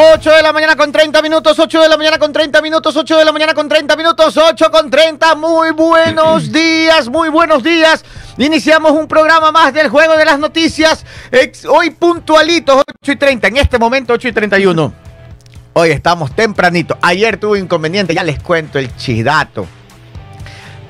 8 de la mañana con 30 minutos, 8 de la mañana con 30 minutos, 8 de la mañana con 30 minutos, 8 con 30. Muy buenos días, muy buenos días. Iniciamos un programa más del Juego de las Noticias. Hoy puntualitos, 8 y 30. En este momento, 8 y 31. Hoy estamos tempranito. Ayer tuve inconveniente, ya les cuento el chidato.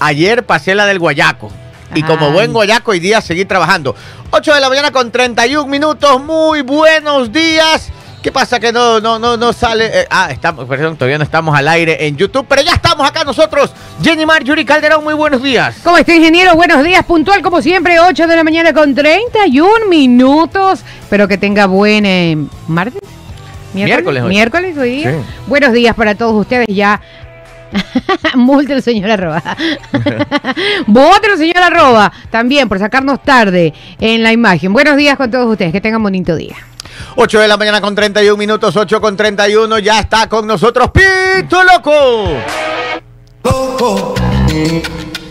Ayer pasé la del Guayaco. Y como buen guayaco, hoy día seguí trabajando. 8 de la mañana con 31 minutos. Muy buenos días. ¿Qué pasa que no, no, no, no sale? Eh, ah, estamos, perdón, todavía no estamos al aire en YouTube, pero ya estamos acá nosotros. Jenny Mar, Yuri Calderón, muy buenos días. ¿Cómo está, ingeniero? Buenos días, puntual como siempre, 8 de la mañana con 31 minutos. Espero que tenga buen eh, martes. Miércoles. Miércoles hoy, día. Buenos días para todos ustedes ya. Multe el señor arroba. Vote el señor arroba. También por sacarnos tarde en la imagen. Buenos días con todos ustedes. Que tengan bonito día. 8 de la mañana con 31 minutos, 8 con 31. Ya está con nosotros Pito Loco.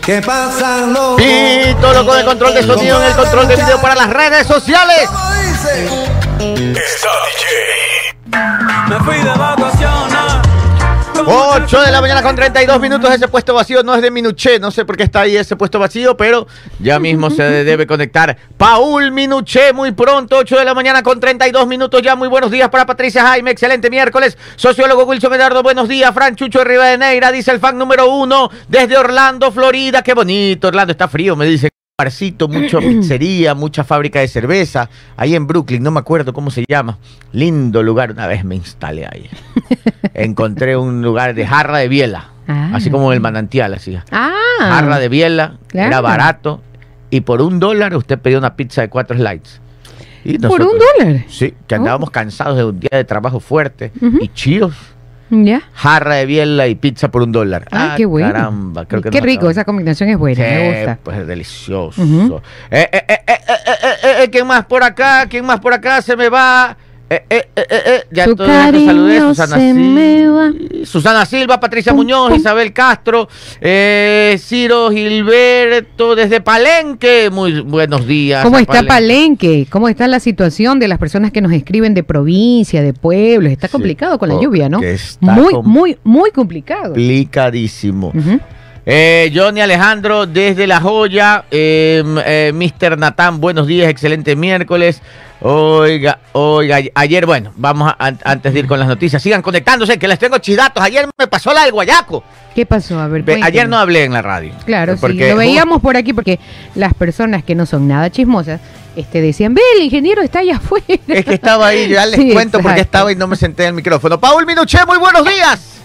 ¿Qué pasa, loco? Pito Loco de control de sonido en el control de video para las redes sociales. Está DJ. Me fui de vacaciones 8 de la mañana con 32 minutos. Ese puesto vacío no es de Minuché. No sé por qué está ahí ese puesto vacío, pero ya mismo se debe conectar. Paul Minuché, muy pronto. 8 de la mañana con 32 minutos. Ya muy buenos días para Patricia Jaime. Excelente miércoles. Sociólogo Wilson Medardo, buenos días. Fran Chucho de Rivadeneira, dice el fan número uno desde Orlando, Florida. Qué bonito. Orlando está frío, me dice barcito, mucha pizzería, mucha fábrica de cerveza, ahí en Brooklyn, no me acuerdo cómo se llama. Lindo lugar, una vez me instalé ahí. Encontré un lugar de jarra de biela, ah. así como el manantial, así. Ah, jarra de biela, era barato, y por un dólar usted pedía una pizza de cuatro slides. ¿Por un dólar? Sí, que andábamos oh. cansados de un día de trabajo fuerte y chidos ya. Jarra de biela y pizza por un dólar. ah, qué bueno. Caramba, creo que Qué rico, esa combinación es buena, me gusta. Pues es delicioso. eh, eh, eh, ¿Quién más por acá? ¿Quién más por acá? Se me va. Eh, eh, eh, eh, ya Su saludé. Susana, Silva. Susana Silva, Patricia Muñoz, Isabel Castro, Ciro Gilberto desde Palenque. Muy buenos días. ¿Cómo está Palenque? ¿Cómo está la situación de las personas que nos escriben de provincia, de pueblos? Está complicado con la lluvia, ¿no? Muy, muy, muy complicado. Complicadísimo. Johnny Alejandro desde La Joya, Mr. Natán, buenos días, excelente miércoles. Oiga, oiga, ayer, bueno, vamos a, antes de ir con las noticias, sigan conectándose, que les tengo chidatos. Ayer me pasó la del Guayaco. ¿Qué pasó? A ver, ayer no hablé en la radio. Claro, porque, sí, lo veíamos por aquí porque las personas que no son nada chismosas este, decían, ve, el ingeniero está allá afuera. Es que estaba ahí, ya les cuento porque estaba y no me senté en el micrófono. Paul Minuché, muy buenos días.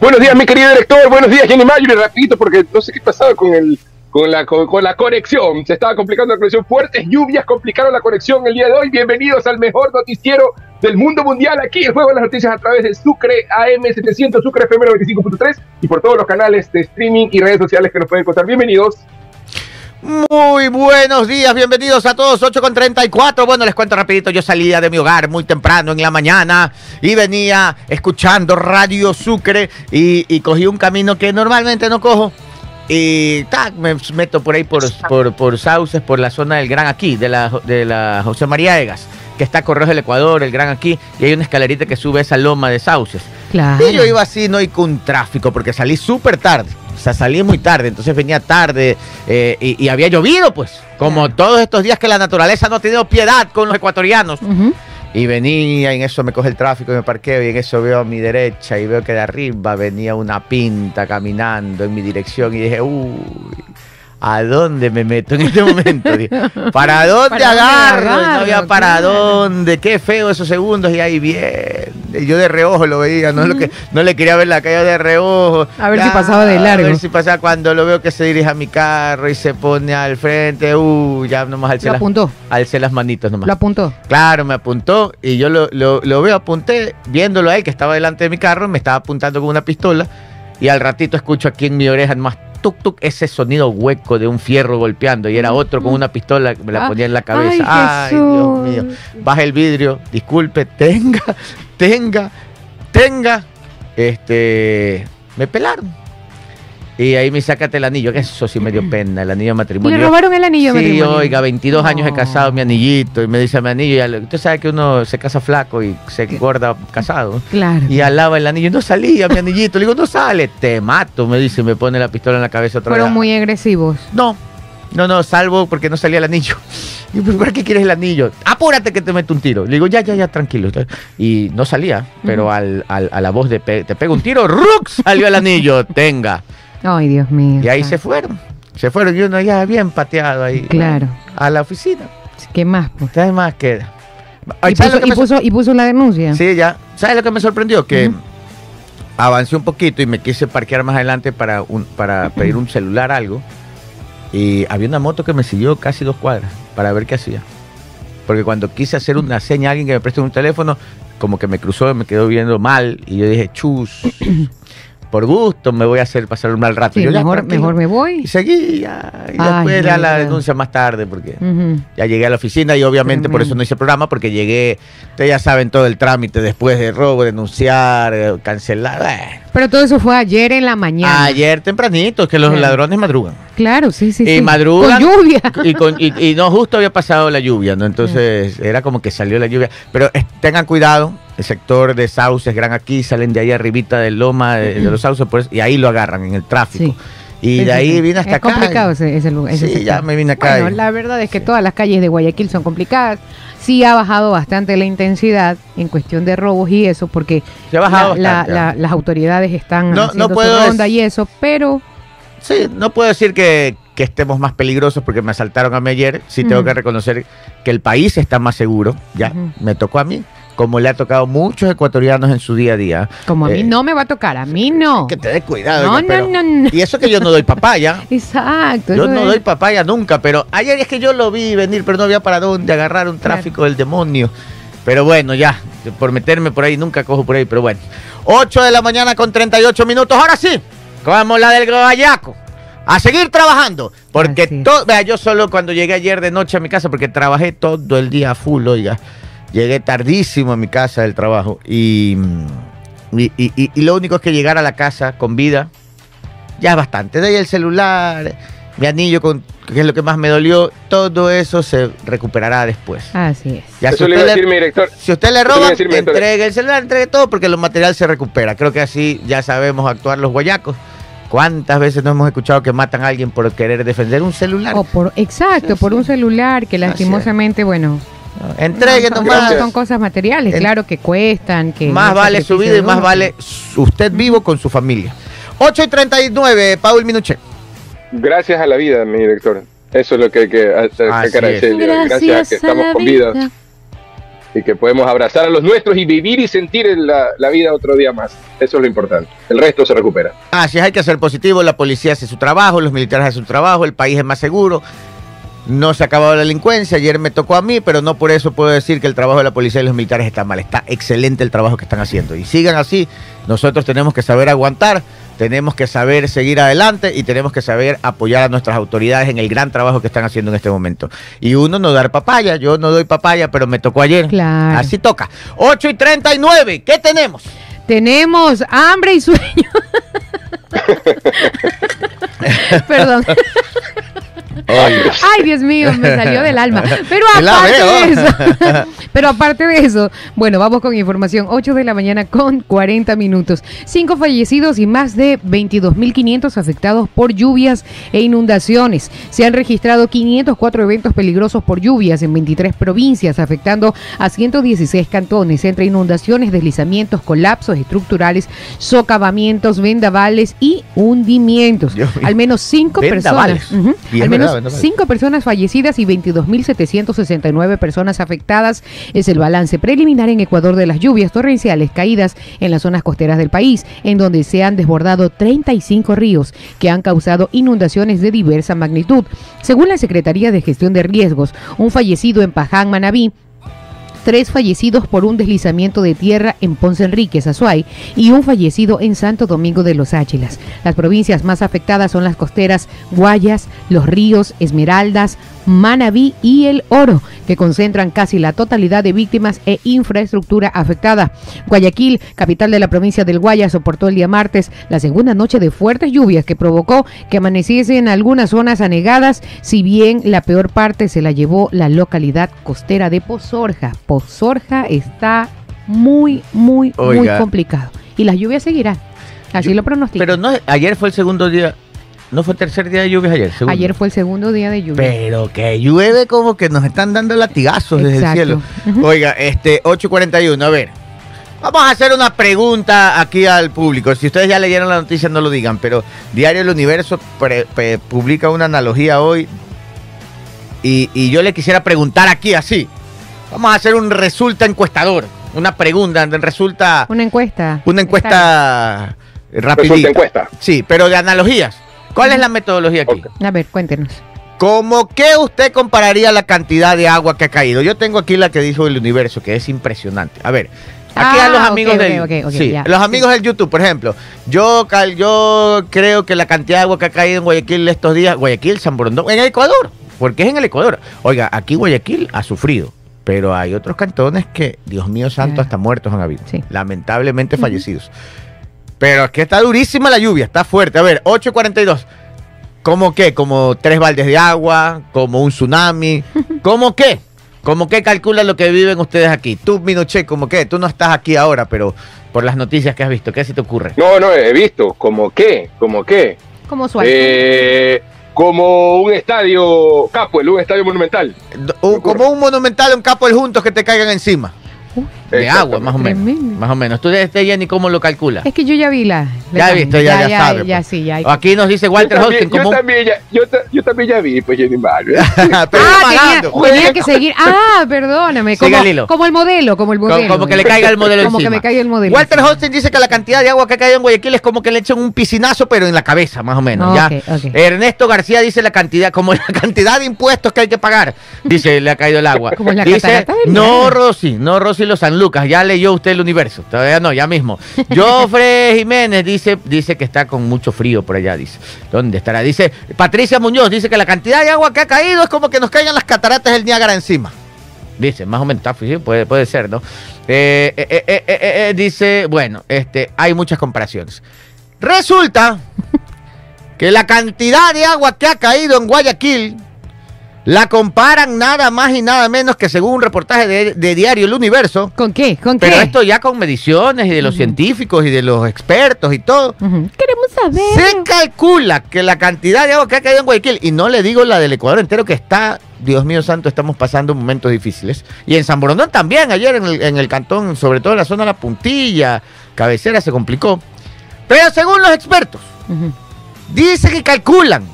Buenos días, mi querido director. Buenos días, Jenny Mayo. rapidito, porque no sé qué pasaba con el con la, con, la conexión. Se estaba complicando la conexión. Fuertes lluvias complicaron la conexión el día de hoy. Bienvenidos al mejor noticiero del mundo mundial. Aquí el juego de las noticias a través de Sucre AM700, Sucre FM 95.3 y por todos los canales de streaming y redes sociales que nos pueden encontrar. Bienvenidos. Muy buenos días, bienvenidos a todos, 8 con 34. Bueno, les cuento rapidito, yo salía de mi hogar muy temprano en la mañana y venía escuchando Radio Sucre y, y cogí un camino que normalmente no cojo y tac, me meto por ahí por, por, por, Sauces, por la zona del Gran Aquí, de la, de la José María Egas, que está Correos del Ecuador, el Gran Aquí, y hay una escalerita que sube a esa loma de Sauces. Claro. Y yo iba así, no y con tráfico, porque salí súper tarde. O sea, salí muy tarde, entonces venía tarde eh, y, había llovido, pues. Como todos estos días que la naturaleza no ha tenido piedad con los ecuatorianos. Y venía, y en eso me coge el tráfico y me parqueo, y en eso veo a mi derecha y veo que de arriba venía una pinta caminando en mi dirección y dije, uy, ¿A dónde me meto en este momento? ¿Para dónde agarro? no había para dónde. Qué feo esos segundos y ahí bien. Yo de reojo lo veía, no, lo que, no le quería ver la calle de reojo. A ver si pasaba de largo. A ver si pasaba cuando lo veo que se dirige a mi carro y se pone al frente. Uh, ya nomás alcé, ¿Lo apuntó? alcé las manitos nomás. ¿Lo apuntó? Claro, me apuntó y yo lo, lo, lo veo, apunté, viéndolo ahí que estaba delante de mi carro, me estaba apuntando con una pistola y al ratito escucho aquí en mi oreja más tuk tuk ese sonido hueco de un fierro golpeando y era otro con una pistola que me la ah, ponía en la cabeza. Ay, Dios mío. Baja el vidrio, disculpe, tenga, tenga, tenga. Este, me pelaron. Y ahí me sácate el anillo, que eso sí me dio pena, el anillo de matrimonio. Le robaron el anillo de Sí, matrimonio. oiga, 22 años No. casado, mi anillito, y me dice mi anillo, y usted sabe que uno se casa flaco y se engorda casado. Claro. Y alaba el anillo, no salía mi anillito, le digo, no sale, te mato, me dice, me pone la pistola en la cabeza otra Fueron vez. muy agresivos. No, no, no, salvo porque no salía el anillo. Y yo, ¿para qué quieres el anillo? Apúrate que te meto un tiro. Le digo, ya, ya, ya, tranquilo. Y no salía, pero Ujú. al, al- a la voz de pe- te pego un tiro, ¡rux! Salió el anillo, tenga. Ay, Dios mío. Y ahí se fueron. Se fueron y uno ya bien pateado ahí. Claro. A la oficina. ¿Qué más? pues? ¿Qué más queda? Y ¿Sabes lo puso, y, puso, y puso la denuncia. Sí, ya. ¿Sabes lo que me sorprendió? Que Ujú. avancé un poquito y me quise parquear más adelante para, un, para pedir un celular, algo. Y había una moto que me siguió casi dos cuadras para ver qué hacía. Porque cuando quise hacer una seña a alguien que me preste un teléfono, como que me cruzó y me quedó viendo mal. Y yo dije, chus, por gusto me voy a hacer pasar un mal rato. Sí, Yo, mejor, me Y voy. seguí ya. Y Ay, después ya no, la no. denuncia más tarde, porque ya llegué a la oficina y obviamente por eso no hice programa, porque llegué, ustedes ya saben todo el trámite después de robo, denunciar, eh, cancelar. eh. Pero todo eso fue ayer en la mañana. Ayer tempranito, es que los Claro. ladrones madrugan. Claro, sí, sí. y sí. madrugan. Con lluvia. Y, con- y- y no justo había pasado la lluvia, ¿no? Entonces era como que salió la lluvia. Pero eh, tengan cuidado, el sector de Sauces, Gran Aquí, salen de ahí arribita del Loma, de, de los Sauces, por eso- y ahí lo agarran en el tráfico. Sí. Y de ahí vine hasta es acá. complicado ese, ese lugar. ese Sí, sector. ya me vine acá Bueno, y- la verdad es que sí. todas las calles de Guayaquil son complicadas. Sí ha bajado bastante la intensidad en cuestión de robos y eso, porque Se ha bajado la- la- bastante, la- las autoridades están No- no haciendo puedo dec- y eso, pero Sí, no puedo decir que, que estemos más peligrosos porque me asaltaron a mí ayer. Sí tengo que reconocer que el país está más seguro. Ya, me tocó a mí, como le ha tocado a muchos ecuatorianos en su día a día. como a mí Eh, no me va a tocar, a mí no. Que te des cuidado. No, no, pero- no, no. Y eso que yo no doy papaya. Exacto. Yo no es- doy papaya nunca, pero ayer es que yo lo vi venir, pero no había para dónde agarrar un tráfico del demonio. Pero bueno, ya, por meterme por ahí, nunca cojo por ahí, pero bueno. 8 de la mañana con 38 minutos, ahora sí, como la del Guayaco. A seguir trabajando, porque todo, vea, yo solo cuando llegué ayer de noche a mi casa, porque trabajé todo el día full, oiga, llegué tardísimo a mi casa del trabajo y, y, y- y- y lo único es que llegar a la casa con vida, ya es bastante. De ahí el celular, mi anillo, con, que es lo que más me dolió, todo eso se recuperará después. Así es. Ya, si, Eso le usted decir le, mi director. si usted le roba, decir entregue el celular, entregue todo, porque lo material se recupera. Creo que así ya sabemos actuar los guayacos. ¿Cuántas veces no hemos escuchado que matan a alguien por querer defender un celular? O por, exacto, Sí, por sí. un celular que lastimosamente, bueno, Entregue son, nomás. son cosas materiales, En- claro que cuestan, que Más vale su vida y más vale usted vivo con su familia. 8 y 39, Paul Minuche. Gracias a la vida, mi director. Eso es lo que hay que hacer- Así agradecer. Gracias, a que estamos con vida y que podemos abrazar a los nuestros y vivir y sentir la, la vida otro día más. Eso es lo importante. El resto se recupera. Así es, hay que ser positivo, la policía hace su trabajo, los militares hacen su trabajo, el país es más seguro. No se ha acabado la delincuencia, ayer me tocó a mí, pero no por eso puedo decir que el trabajo de la policía y los militares está mal. Está excelente el trabajo que están haciendo. Y sigan así, nosotros tenemos que saber aguantar, tenemos que saber seguir adelante y tenemos que saber apoyar a nuestras autoridades en el gran trabajo que están haciendo en este momento. Y uno no dar papaya, yo no doy papaya, pero me tocó ayer. Claro. Así toca. 8 y 39, ¿qué tenemos? Tenemos hambre y sueño. Perdón. Ay, Dios mío, me salió del alma. Pero aparte de eso, pero aparte de eso, bueno, vamos con información. 8 de la mañana con 40 minutos. Cinco fallecidos y más de 22.500 afectados por lluvias e inundaciones. Se han registrado 504 eventos peligrosos por lluvias en 23 provincias, afectando a 116 cantones, entre inundaciones, deslizamientos, colapsos estructurales, socavamientos, vendavales y hundimientos. Al menos cinco Vendavales. personas. al verdad, cinco personas fallecidas y 22.769 personas afectadas. Es el balance preliminar en Ecuador de las lluvias torrenciales caídas en las zonas costeras del país, en donde se han desbordado 35 ríos que han causado inundaciones de diversa magnitud. Según la Secretaría de Gestión de Riesgos, un fallecido en Paján, Manabí, tres fallecidos por un deslizamiento de tierra en Ponce Enríquez, Azuay, y un fallecido en Santo Domingo de los Áchilas. Las provincias más afectadas son las costeras Guayas, Los Ríos, Esmeraldas, Manabí y El Oro, que concentran casi la totalidad de víctimas e infraestructura afectada. Guayaquil, capital de la provincia del Guaya, soportó el día martes la segunda noche de fuertes lluvias que provocó que amaneciesen algunas zonas anegadas, si bien la peor parte se la llevó la localidad costera de Pozorja. Pozorja está muy, muy, muy complicado. Y las lluvias seguirán. Así Yo- lo pronostican. Pero no, ayer fue el segundo día. No fue el tercer día de lluvias ayer. segundo. Ayer fue el segundo día de lluvia. Pero que llueve como que nos están dando latigazos desde el cielo. Oiga, este 841, a ver. Vamos a hacer una pregunta aquí al público. Si ustedes ya leyeron la noticia, no lo digan, pero Diario El Universo pre- pre- publica una analogía hoy y, y yo le quisiera preguntar aquí así. Vamos a hacer un resulta encuestador, una pregunta, resulta Una encuesta. una encuesta rapidita. Resulta encuesta. Sí, pero de analogías. ¿Cuál es la metodología aquí? A ver, cuéntenos. ¿Cómo que usted compararía la cantidad de agua que ha caído? Yo tengo aquí la que dijo el universo, que es impresionante. A ver, aquí Ah, a los amigos ok, del sí, los amigos del YouTube, por ejemplo. Yo cal- yo creo que la cantidad de agua que ha caído en Guayaquil estos días, Guayaquil, San Borondón, en Ecuador, porque es en el Ecuador. Oiga, aquí Guayaquil ha sufrido, pero hay otros cantones que, Dios mío santo, hasta muertos han habido. Sí. Lamentablemente fallecidos. Pero es que está durísima la lluvia, está fuerte. A ver, 8.42. ¿Cómo qué? ¿Como tres baldes de agua? ¿Como un tsunami? ¿Cómo qué? ¿Cómo qué calcula lo que viven ustedes aquí? Tú, Minuche, ¿cómo qué? Tú no estás aquí ahora, pero por las noticias que has visto, ¿qué se te ocurre? No, no, he visto. ¿Como qué? ¿Como qué? Como suave. Eh, como un estadio Capuel, un estadio monumental. Un- como un monumental, un capo de juntos que te caigan encima. De agua, más o menos. Tremendo. Más o menos. ¿Tú, este, Jenny, cómo lo calculas? Es que yo ya vi la. la Ya imagen. visto, ya, ya, sabe. Ya, pues. sí, ya. Aquí nos dice Walter yo también, Hosting como yo, también ya, yo, yo también ya vi, pues Jenny Mario. Pero Ah, pagando. tenía, tenía que seguir. Ah, perdóname. Siga Como, el hilo. como el modelo, como el modelo. como que le caiga el modelo Como que me caiga el modelo. Walter. Hosting dice que la cantidad de agua que ha caído en Guayaquil es como que le echan un piscinazo, pero en la cabeza, más o menos. ¿ya? Ernesto García dice la cantidad, como la cantidad de impuestos que hay que pagar. Dice, le ha caído el agua. Como la dice, no. Rosy, no, Rosy Los Lucas, ya leyó usted el universo. Todavía no, ya mismo. Jofre Jiménez dice, dice que está con mucho frío por allá, dice. ¿Dónde estará? Dice, Patricia Muñoz dice que la cantidad de agua que ha caído es como que nos caigan las cataratas del Niágara encima. Dice, más o menos, puede, puede ser, ¿no? Eh, eh, eh, dice, bueno, este, hay muchas comparaciones. Resulta que la cantidad de agua que ha caído en Guayaquil la comparan nada más y nada menos que según un reportaje de, de Diario El Universo. ¿Con qué? ¿Con Pero qué? esto ya con mediciones y de los científicos y de los expertos y todo. Queremos saber. Se calcula que la cantidad de agua que ha caído en Guayaquil, y no le digo la del Ecuador entero, que está, Dios mío santo, estamos pasando momentos difíciles. Y en San Borondón también, ayer en el, en el cantón, sobre todo en la zona de la puntilla, cabecera, se complicó. Pero según los expertos, Ujú. dicen y calculan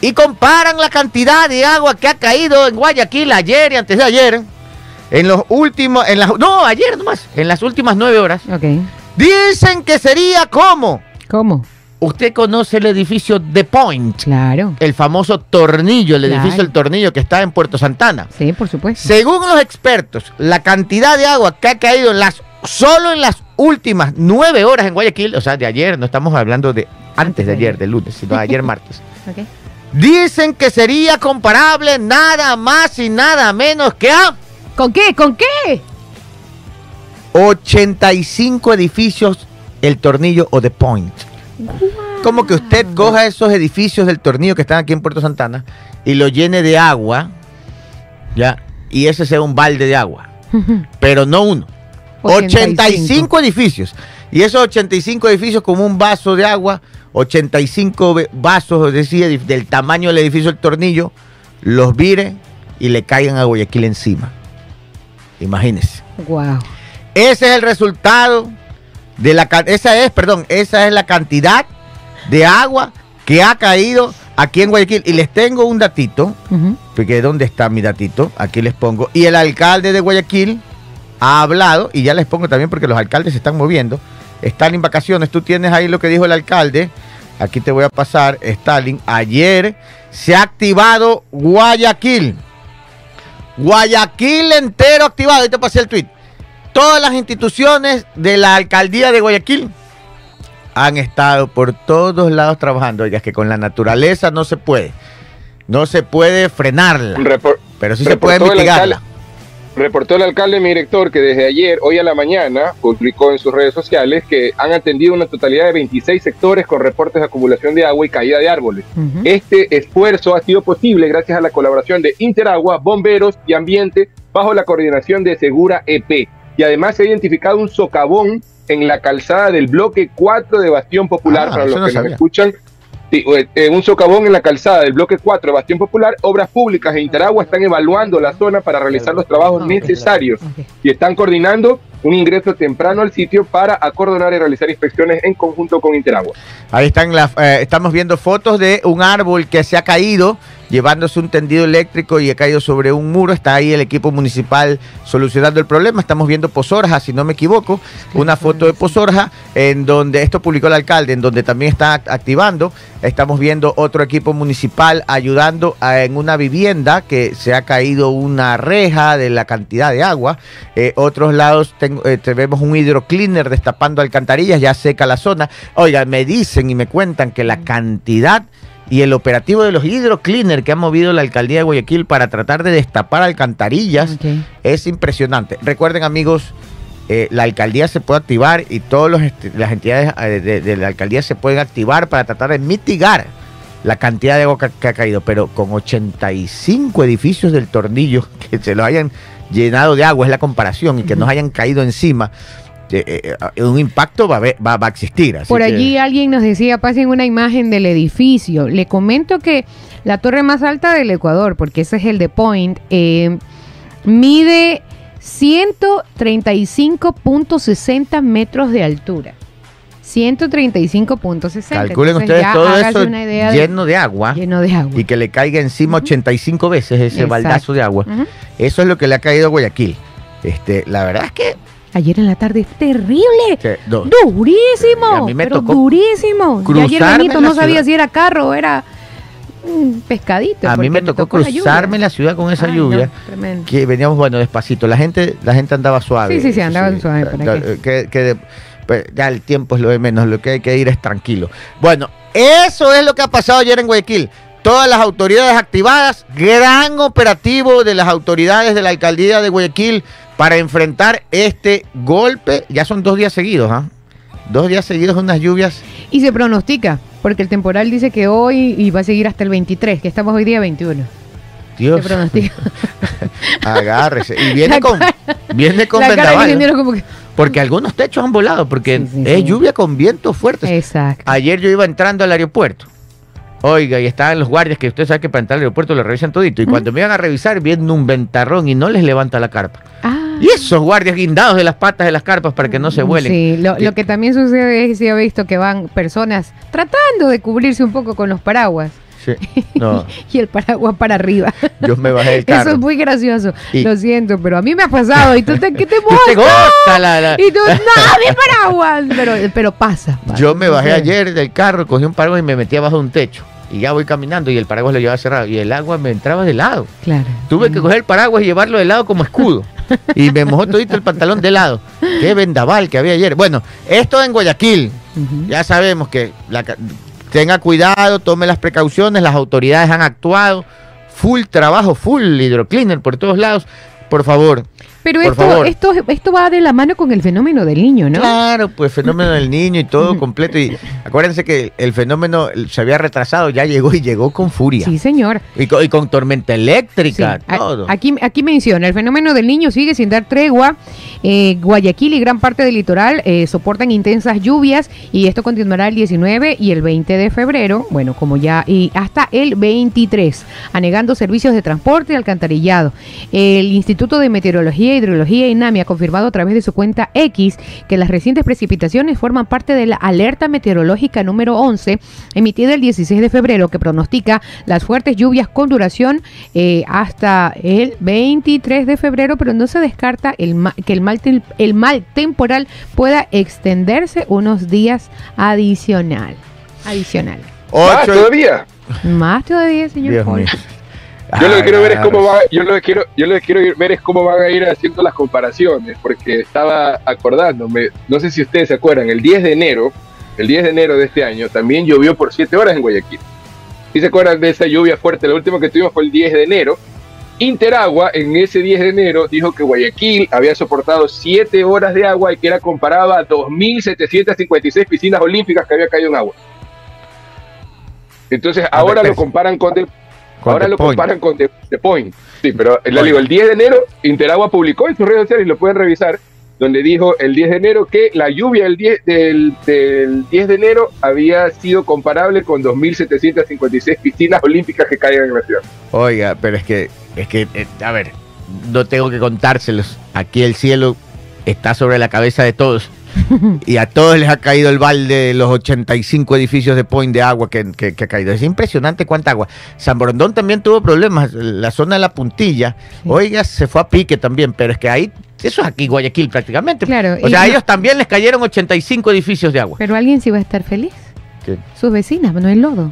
y comparan la cantidad de agua que ha caído en Guayaquil ayer y antes de ayer, en los últimos, en las, no, ayer nomás, en las últimas nueve horas. Ok. Dicen que sería como, ¿Cómo? usted conoce el edificio The Point, Claro. el famoso tornillo, el Claro. edificio El Tornillo que está en Puerto Santana. Sí, por supuesto. Según los expertos, la cantidad de agua que ha caído en las solo en las últimas nueve horas en Guayaquil, o sea, de ayer, no estamos hablando de antes de ayer, de lunes, sino de ayer martes. Ok. Dicen que sería comparable nada más y nada menos que a ¿Con qué? ¿Con qué? 85 edificios El Tornillo o The Point. Como que usted coja esos edificios del tornillo que están aquí en Puerto Santana y lo llene de agua, ¿ya? Y ese sea un balde de agua. Pero no uno. 85, edificios. Y esos 85 edificios como un vaso de agua, 85 ve- vasos, edif- del tamaño del edificio del tornillo, los vire y le caigan a Guayaquil encima. Imagínense. Wow. Ese es el resultado de la esa es, perdón, esa es la cantidad de agua que ha caído aquí en Guayaquil y les tengo un datito, porque ¿dónde está mi datito? Aquí les pongo y el alcalde de Guayaquil ha hablado y ya les pongo también porque los alcaldes se están moviendo. Están en vacaciones, tú tienes ahí lo que dijo el alcalde. Aquí te voy a pasar, Stalin. Ayer se ha activado Guayaquil. Guayaquil entero activado. Ahí te pasé el tweet. Todas las instituciones de la alcaldía de Guayaquil han estado por todos lados trabajando. Oiga, es que con la naturaleza no se puede. No se puede frenarla, Repor- pero sí se puede mitigarla. Reportó el alcalde, mi director, que desde ayer, hoy a la mañana, publicó en sus redes sociales que han atendido una totalidad de 26 sectores con reportes de acumulación de agua y caída de árboles. Este esfuerzo ha sido posible gracias a la colaboración de Interagua, Bomberos y Ambiente bajo la coordinación de Segura EP. Y además se ha identificado un socavón en la calzada del bloque 4 de Bastión Popular, Ah, para los no que nos sabía. escuchan. Sí, eh, un socavón en la calzada del bloque 4 de Bastión Popular. Obras Públicas e Interagua están evaluando la zona para realizar los trabajos Ok. necesarios y están coordinando un ingreso temprano al sitio para acordonar y realizar inspecciones en conjunto con Interagua. Ahí están las, eh, estamos viendo fotos de un árbol que se ha caído, llevándose un tendido eléctrico y ha caído sobre un muro. Está ahí el equipo municipal solucionando el problema. Estamos viendo Pozorja, si no me equivoco, una foto de Pozorja, en donde esto publicó el alcalde, en donde también está act- activando. Estamos viendo otro equipo municipal ayudando a- en una vivienda que se ha caído una reja de la cantidad de agua. Eh, otros lados tengo, eh, un hidrocleaner destapando alcantarillas, ya seca la zona. Oiga, me dicen y me cuentan que la cantidad y el operativo de los hidrocleaner que ha movido la alcaldía de Guayaquil para tratar de destapar alcantarillas es impresionante. Recuerden amigos, eh, la alcaldía se puede activar y todas las entidades eh, de, de la alcaldía se pueden activar para tratar de mitigar la cantidad de agua que, que ha caído, pero con 85 edificios del tornillo que se lo hayan llenado de agua, es la comparación, y que nos hayan caído encima, eh, eh, un impacto va a, haber- va, va a existir. así Por que- allí alguien nos decía, pasen una imagen del edificio. Le comento que la torre más alta del Ecuador, porque ese es el de Point, eh, mide 135.60 metros de altura. 135.60. Calculen Entonces, ustedes todo eso idea de- lleno de agua lleno de agua. y que le caiga encima 85 veces ese Exacto. baldazo de agua. Eso es lo que le ha caído a Guayaquil. Este, la verdad es que Ayer en la tarde, terrible. que no, Durísimo. A mí me pero tocó durísimo. Y ayer Benito no sabía ciudad. si era carro o era un pescadito. a mí me tocó cruzarme la ciudad con esa Ay, lluvia. no, tremendo. que veníamos bueno despacito la gente la gente andaba suave Sí, sí, sí, andaban suave, ¿para que, que de- pues, ya el tiempo es lo de menos lo que hay que ir es tranquilo. Bueno eso es lo que ha pasado ayer en Guayaquil. Todas las autoridades activadas gran operativo de las autoridades de la alcaldía de Guayaquil para enfrentar este golpe. Ya son dos días seguidos ¿ah? dos días seguidos unas lluvias. Y se pronostica, porque el temporal dice que hoy y va a seguir hasta el 23, que estamos hoy día 21. Dios. Se pronostica. agárrese. Y viene La con cara- viene con La vendaval, que... Porque algunos techos han volado, porque Sí, sí, es sí. lluvia con vientos fuertes. Exacto. Ayer yo iba entrando al aeropuerto. Oiga, y estaban los guardias que usted sabe que para entrar al aeropuerto lo revisan todito. Y cuando me iban a revisar, viendo un ventarrón y no les levanta la carpa. Ah, Y esos guardias guindados de las patas de las carpas para que no se vuelen. Sí, lo que también sucede es que he visto que van personas tratando de cubrirse un poco con los paraguas Sí. No, y el paraguas para arriba. yo me bajé del Eso es carro. muy gracioso. Y- Lo siento, pero a mí me ha pasado. ¿Y tú te, qué te Y la- la- Y tú, no, mi paraguas. Pero, pero pasa. Yo me bajé ayer del carro, cogí un paraguas y me metí abajo de un techo. Y ya voy caminando y el paraguas lo llevaba cerrado. Y el agua me entraba de lado. Claro. Tuve que coger el paraguas y llevarlo de lado como escudo. Y me mojó todito el pantalón de lado. Qué vendaval que había ayer. Bueno, esto en Guayaquil. Ya sabemos que la tenga cuidado, tome las precauciones, las autoridades han actuado. Full trabajo, full hidrocleaner por todos lados. Por favor. Pero Por esto, favor. esto, esto va de la mano con el fenómeno del niño, ¿no? Claro, pues fenómeno del niño y todo completo. Y acuérdense que el fenómeno se había retrasado, ya llegó y llegó con furia. Sí, señor. Y, con, y con tormenta eléctrica, todo. Aquí, aquí menciona, el fenómeno del niño sigue sin dar tregua. Eh, Guayaquil y gran parte del litoral eh, soportan intensas lluvias y esto continuará el 19 y el 20 de febrero, bueno, como ya, y hasta el 23, anegando servicios de transporte y alcantarillado. El Instituto de Meteorología e Hidrología INAMI ha confirmado a través de su cuenta X que las recientes precipitaciones forman parte de la alerta meteorológica número 11 emitida el 16 de febrero que pronostica las fuertes lluvias con duración eh, hasta el 23 de febrero, pero no se descarta el ma- que el mal, el mal temporal pueda extenderse unos días adicional. Adicional. ¿Más todavía? Más todavía, señor Dios Paul. mío. Yo lo que quiero ver es cómo va, yo lo que quiero, yo lo que quiero ver es cómo van a ir haciendo las comparaciones, porque estaba acordándome, no sé si ustedes se acuerdan, el 10 de enero, el 10 de enero de este año, también llovió por 7 horas en Guayaquil. si se acuerdan de esa lluvia fuerte, la última que tuvimos fue el 10 de enero. Interagua en ese 10 de enero dijo que Guayaquil había soportado 7 horas de agua y que era comparado a 2.756 piscinas olímpicas que había caído en agua. Entonces ahora lo comparan con The, Con ahora The lo Point. comparan con The, The Point. Sí, pero le digo, el 10 de enero Interagua publicó en sus redes sociales y lo pueden revisar, donde dijo el 10 de enero que la lluvia del 10, del, del 10 de enero había sido comparable con 2.756 piscinas olímpicas que caen en la ciudad. Oiga, pero es que, es que, eh, a ver, no tengo que contárselos. Aquí el cielo está sobre la cabeza de todos. y a todos les ha caído el balde de los 85 edificios de point de agua que, que- que ha caído. Es impresionante cuánta agua. San Borondón también tuvo problemas. La zona de la puntilla, oiga, se fue a pique también, pero es que ahí, eso es aquí Guayaquil prácticamente. Claro, O sea, a no- ellos también les cayeron 85 edificios de agua. Pero alguien sí va a estar feliz. ¿Qué? Sus vecinas, no el lodo.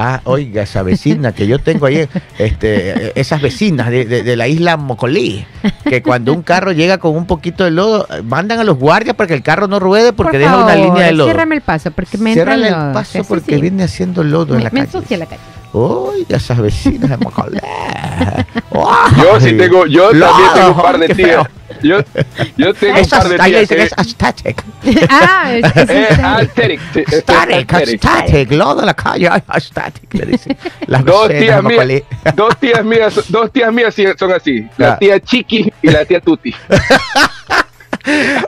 Ah, oiga, esa vecina que yo tengo ahí, este, esas vecinas de, de- de la isla Mocolí, que cuando un carro llega con un poquito de lodo, mandan a los guardias para que el carro no ruede porque Por deja una línea de lodo. Ciérrame el paso porque me entra el lodo. paso porque sí. viene haciendo lodo en la me calle. la calle. Oiga, esas vecinas de Mocolí. Yo sí tengo, yo también tengo un par de tías. feo. Yo, yo tengo un par de tías. dicen, que- es aesthetic. ah, es, es- Eh, es- aesthetic, Static, aesthetic. aesthetic, lodo en la calle, aesthetic, le dicen. Las Dos tías, de mías, dos tías mías, dos tías mías son así, Ya. la tía Chiqui y la tía Tuti.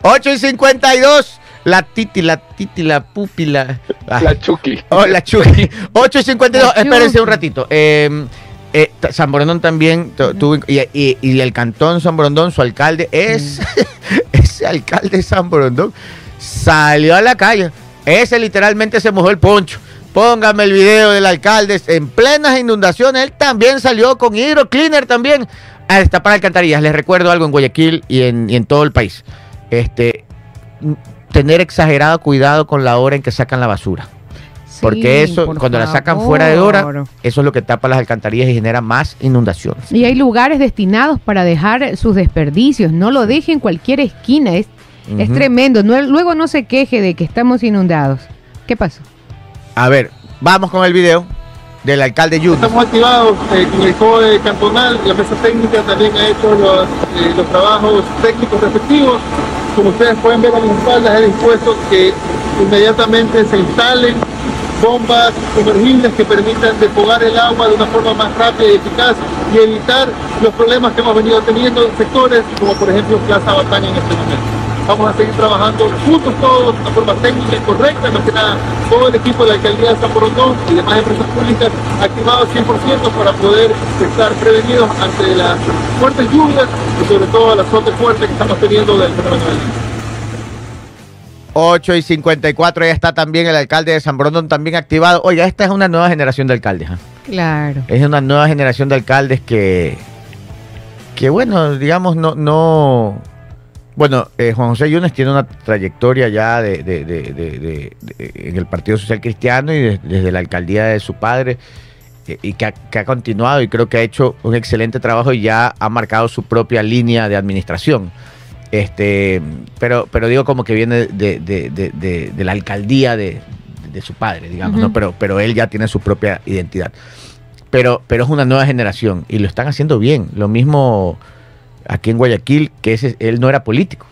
8 y 52. La titi, la titi, la pupi, la. ah. La Chucky. Oh, la Chucky. 8 y 52. La Espérense un ratito. Eh, eh, San Borondón también tu- tuvo. Y, y- y el cantón San Borondón, su alcalde, es. ese alcalde de San Borondón salió a la calle. Ese literalmente se mojó el poncho. Póngame el video del alcalde en plenas inundaciones. Él también salió con Hydro Cleaner también a destapar alcantarillas. Les recuerdo algo en Guayaquil y en, y en todo el país. Este, tener exagerado cuidado con la hora en que sacan la basura. Porque eso, por cuando la sacan fuera de hora, favor. eso es lo que tapa las alcantarillas y genera más inundaciones. Y hay lugares destinados para dejar sus desperdicios. No lo dejen en cualquier esquina. Es, es tremendo. No- luego no se queje de que estamos inundados. ¿Qué pasó? A ver, vamos con el video del alcalde Junior. Estamos activados eh, con el COE cantonal, la mesa técnica también ha hecho los, eh, los trabajos técnicos respectivos. Como ustedes pueden ver a mis espaldas, he dispuesto que inmediatamente se instalen bombas sumergibles que permitan desfogar el agua de una forma más rápida y eficaz y evitar los problemas que hemos venido teniendo en sectores como por ejemplo Plaza Batán en este momento. Vamos a seguir trabajando juntos todos de forma técnica y correcta, más que nada todo el equipo de la alcaldía de San Borondón y demás empresas públicas activados 100% para poder estar prevenidos ante las fuertes lluvias y sobre todo el azote fuerte que estamos teniendo del fenómeno del. 8 y 54, ya está también el alcalde de San Borondón también activado. Oiga, esta es una nueva generación de alcaldes. ¿ah? Claro. Es una nueva generación de alcaldes que, que bueno, digamos, no, no. Bueno, eh, Juan José Yunes tiene una trayectoria ya de, de- de- de- de- de- en el Partido Social Cristiano y de- desde la alcaldía de su padre eh, y que ha, que ha continuado y creo que ha hecho un excelente trabajo y ya ha marcado su propia línea de administración. Este, pero, pero digo como que viene de, de- de- de- de la alcaldía de, de su padre, digamos. ¿no? Pero, pero él ya tiene su propia identidad. Pero, pero es una nueva generación y lo están haciendo bien. Lo mismo aquí en Guayaquil, que ese, él no era político.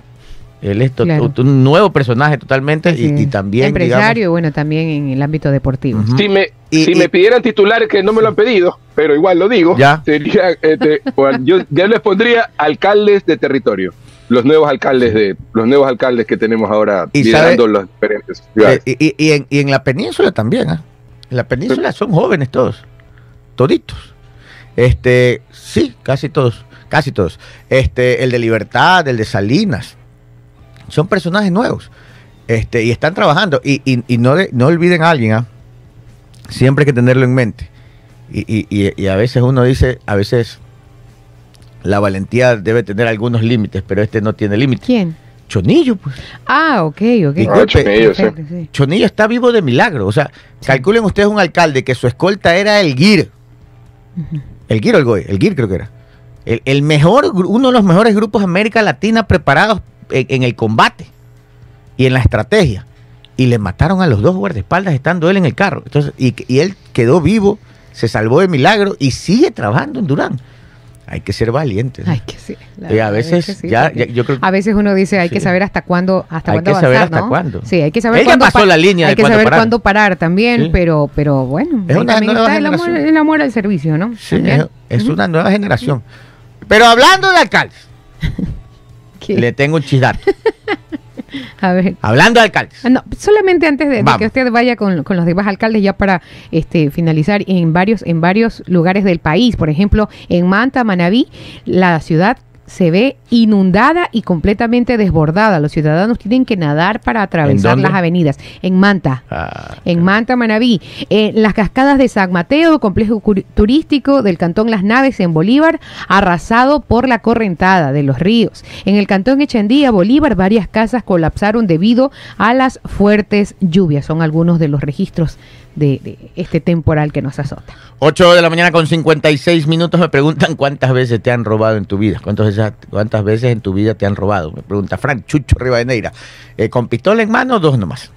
Él es Claro. un nuevo personaje totalmente y, Sí. y también, Empresario y bueno, también en el ámbito deportivo. Si me, Y- si y- me pidieran titulares que no me lo han pedido, pero igual lo digo, Ya. sería, este, bueno, yo, yo les pondría alcaldes de territorio. Los nuevos alcaldes de los nuevos alcaldes que tenemos ahora Y liderando sabe- las diferentes ciudades. Eh, y, y- y en, y en la península también, ¿ah? En la península son jóvenes todos. Toditos. Este, sí, casi todos. Casi todos. Este, el de Libertad, el de Salinas. Son personajes nuevos. Este, y están trabajando. Y, no, de- no olviden a alguien, ¿ah? Siempre hay que tenerlo en mente. Y- y a veces uno dice, a veces la valentía debe tener algunos límites, pero este no tiene límites. ¿Quién? Chonillo, pues. Ah, ok, ok. Ah, Chonillo, sí. Perfecto, sí. Chonillo está vivo de milagro. O sea, calculen ustedes un alcalde que su escolta era el GIR. El GIR o el GOE. El GIR creo que era. El, el mejor, uno de los mejores grupos de América Latina preparados en, en el combate y en la estrategia. y le mataron a los dos guardaespaldas estando él en el carro. Entonces, y, y él quedó vivo, se salvó de milagro y sigue trabajando en Durán. Hay que ser valiente. ¿no? Ay, que la Y a veces que sí, ya, ya- yo creo A veces uno dice, hay que Sí. saber hasta cuándo, hasta Hay cuándo que saber avanzar, hasta ¿no? cuándo. Sí, hay que saber Él cuándo pasó pa- la línea Hay que saber parar. cuándo parar también, Sí. pero, pero bueno, Es una también nueva está el amor, el amor al servicio, ¿no? Sí, es, es una nueva generación. Pero hablando de alcaldes, le tengo un chidato. A ver. hablando de alcaldes. Ah, No, solamente antes de, de que usted vaya con, con los demás alcaldes ya para este finalizar en varios en varios lugares del país, por ejemplo, en Manta, Manabí, la ciudad se ve inundada y completamente desbordada. Los ciudadanos tienen que nadar para atravesar las avenidas. En Manta. Ah, En Manta, Manabí, en las cascadas de San Mateo, complejo turístico del cantón Las Naves en Bolívar, arrasado por la correntada de los ríos. En el cantón Echandía, Bolívar, varias casas colapsaron debido a las fuertes lluvias. Son algunos de los registros de, de este temporal que nos azota. 8 de la mañana con 56 minutos me preguntan cuántas veces te han robado en tu vida. ¿Cuántas veces, cuántas veces en tu vida te han robado? Me pregunta Frank Chucho Rivadeneira. Eh, ¿Con pistola en mano dos nomás?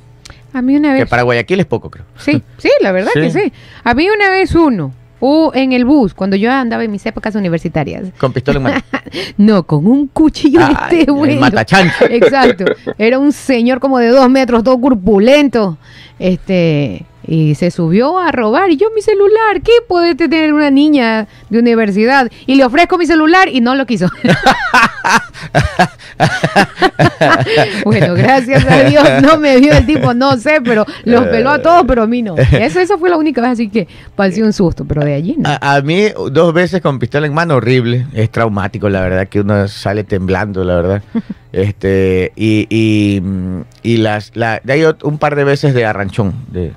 A mí una Que vez... para Guayaquil es poco, creo. Sí, sí, la verdad Sí. que sí. A mí una vez uno, o en el bus, cuando yo andaba en mis épocas universitarias. Con pistola en mano. No, con un cuchillo de Ay, este matachancho. Exacto. Era un señor como de dos metros, todo corpulento. Este, y se subió a robar. Y yo, mi celular, ¿qué puede tener una niña de universidad? Y le ofrezco mi celular y no lo quiso. bueno, gracias a Dios no me vio el tipo, no sé, pero los peló a todos, pero a mí no. Eso, eso fue la única vez, así que pareció un susto, pero de allí no. A, a mí dos veces con pistola en mano, horrible. Es traumático, la verdad, que uno sale temblando, la verdad. este Y, y, y las, la, de ahí ot- un par de veces de arranchón. De,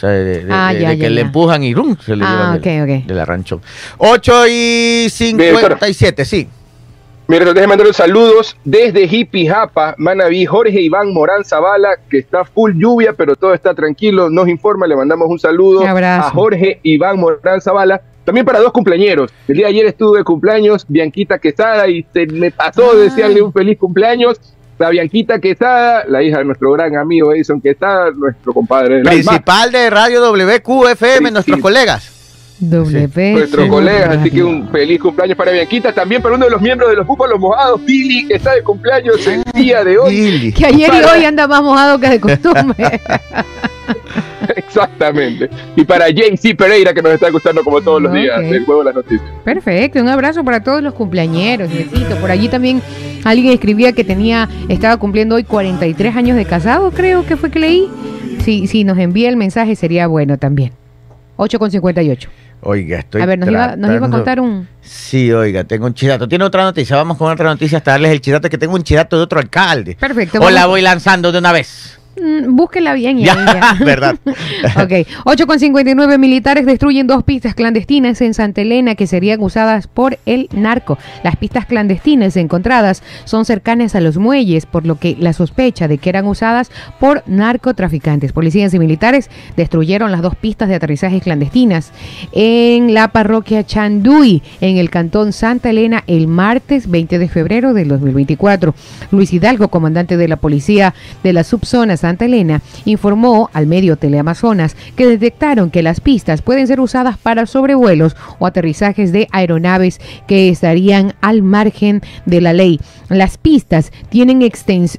sea, de, de- Ah, de- ya, de ya, que le empujan y ¡rum! se le Ah, llevan del, ok, ok. del arranchón. 8 y 57, sí. Mira, déjeme mandar saludos desde Hippie Japa, Manaví, Jorge Iván Morán Zavala, que está full lluvia, pero todo está tranquilo. Nos informa, le mandamos un saludo Un abrazo. a Jorge Iván Morán Zavala. También para dos cumpleañeros. El día de ayer estuve de cumpleaños, Bianquita Quesada, y se me pasó Ay. desearle un feliz cumpleaños. La Bianquita Quesada, la hija de nuestro gran amigo Edison Quesada, nuestro compadre del alma. Principal de Radio WQFM, Sí, nuestros sí. colegas. Doble P. nuestros sí. colegas, así que un feliz cumpleaños para Bianquita, también para uno de los miembros de los Búfalos Mojados, Billy, que está de cumpleaños el día de hoy. Billy. Que ayer y hoy anda más mojado que de costumbre. Exactamente. Y para JC Pereira, que nos está gustando como todos los días, el juego de las noticias. Perfecto, un abrazo para todos los cumpleañeros. Por allí también alguien escribía que tenía, estaba cumpliendo hoy 43 años de casado, creo que fue que leí. Si, si nos envía el mensaje sería bueno también. 8 con 58. Oiga, estoy A ver, nos iba, nos iba a contar un... Sí, oiga, tengo un chidato. Tiene otra noticia. Vamos con otra noticia hasta darles el chidato que tengo un chidato de otro alcalde. Perfecto. O la voy lanzando de una vez. Mm, Búsquela bien y Ya, verdad. Ok, 8 con 59 militares destruyen dos pistas clandestinas en Santa Elena que serían usadas por el narco. Las pistas clandestinas encontradas son cercanas a los muelles, por lo que la sospecha de que eran usadas por narcotraficantes. Policías y militares destruyeron las dos pistas de aterrizaje clandestinas en la parroquia Chanduy, en el cantón Santa Elena, el martes 20 de febrero del 2024. Luis Hidalgo, comandante de la policía de la subzona Santa Elena, informó al medio Teleamazonas que detectaron que las pistas pueden ser usadas para sobrevuelos o aterrizajes de aeronaves que estarían al margen de la ley. Las pistas tienen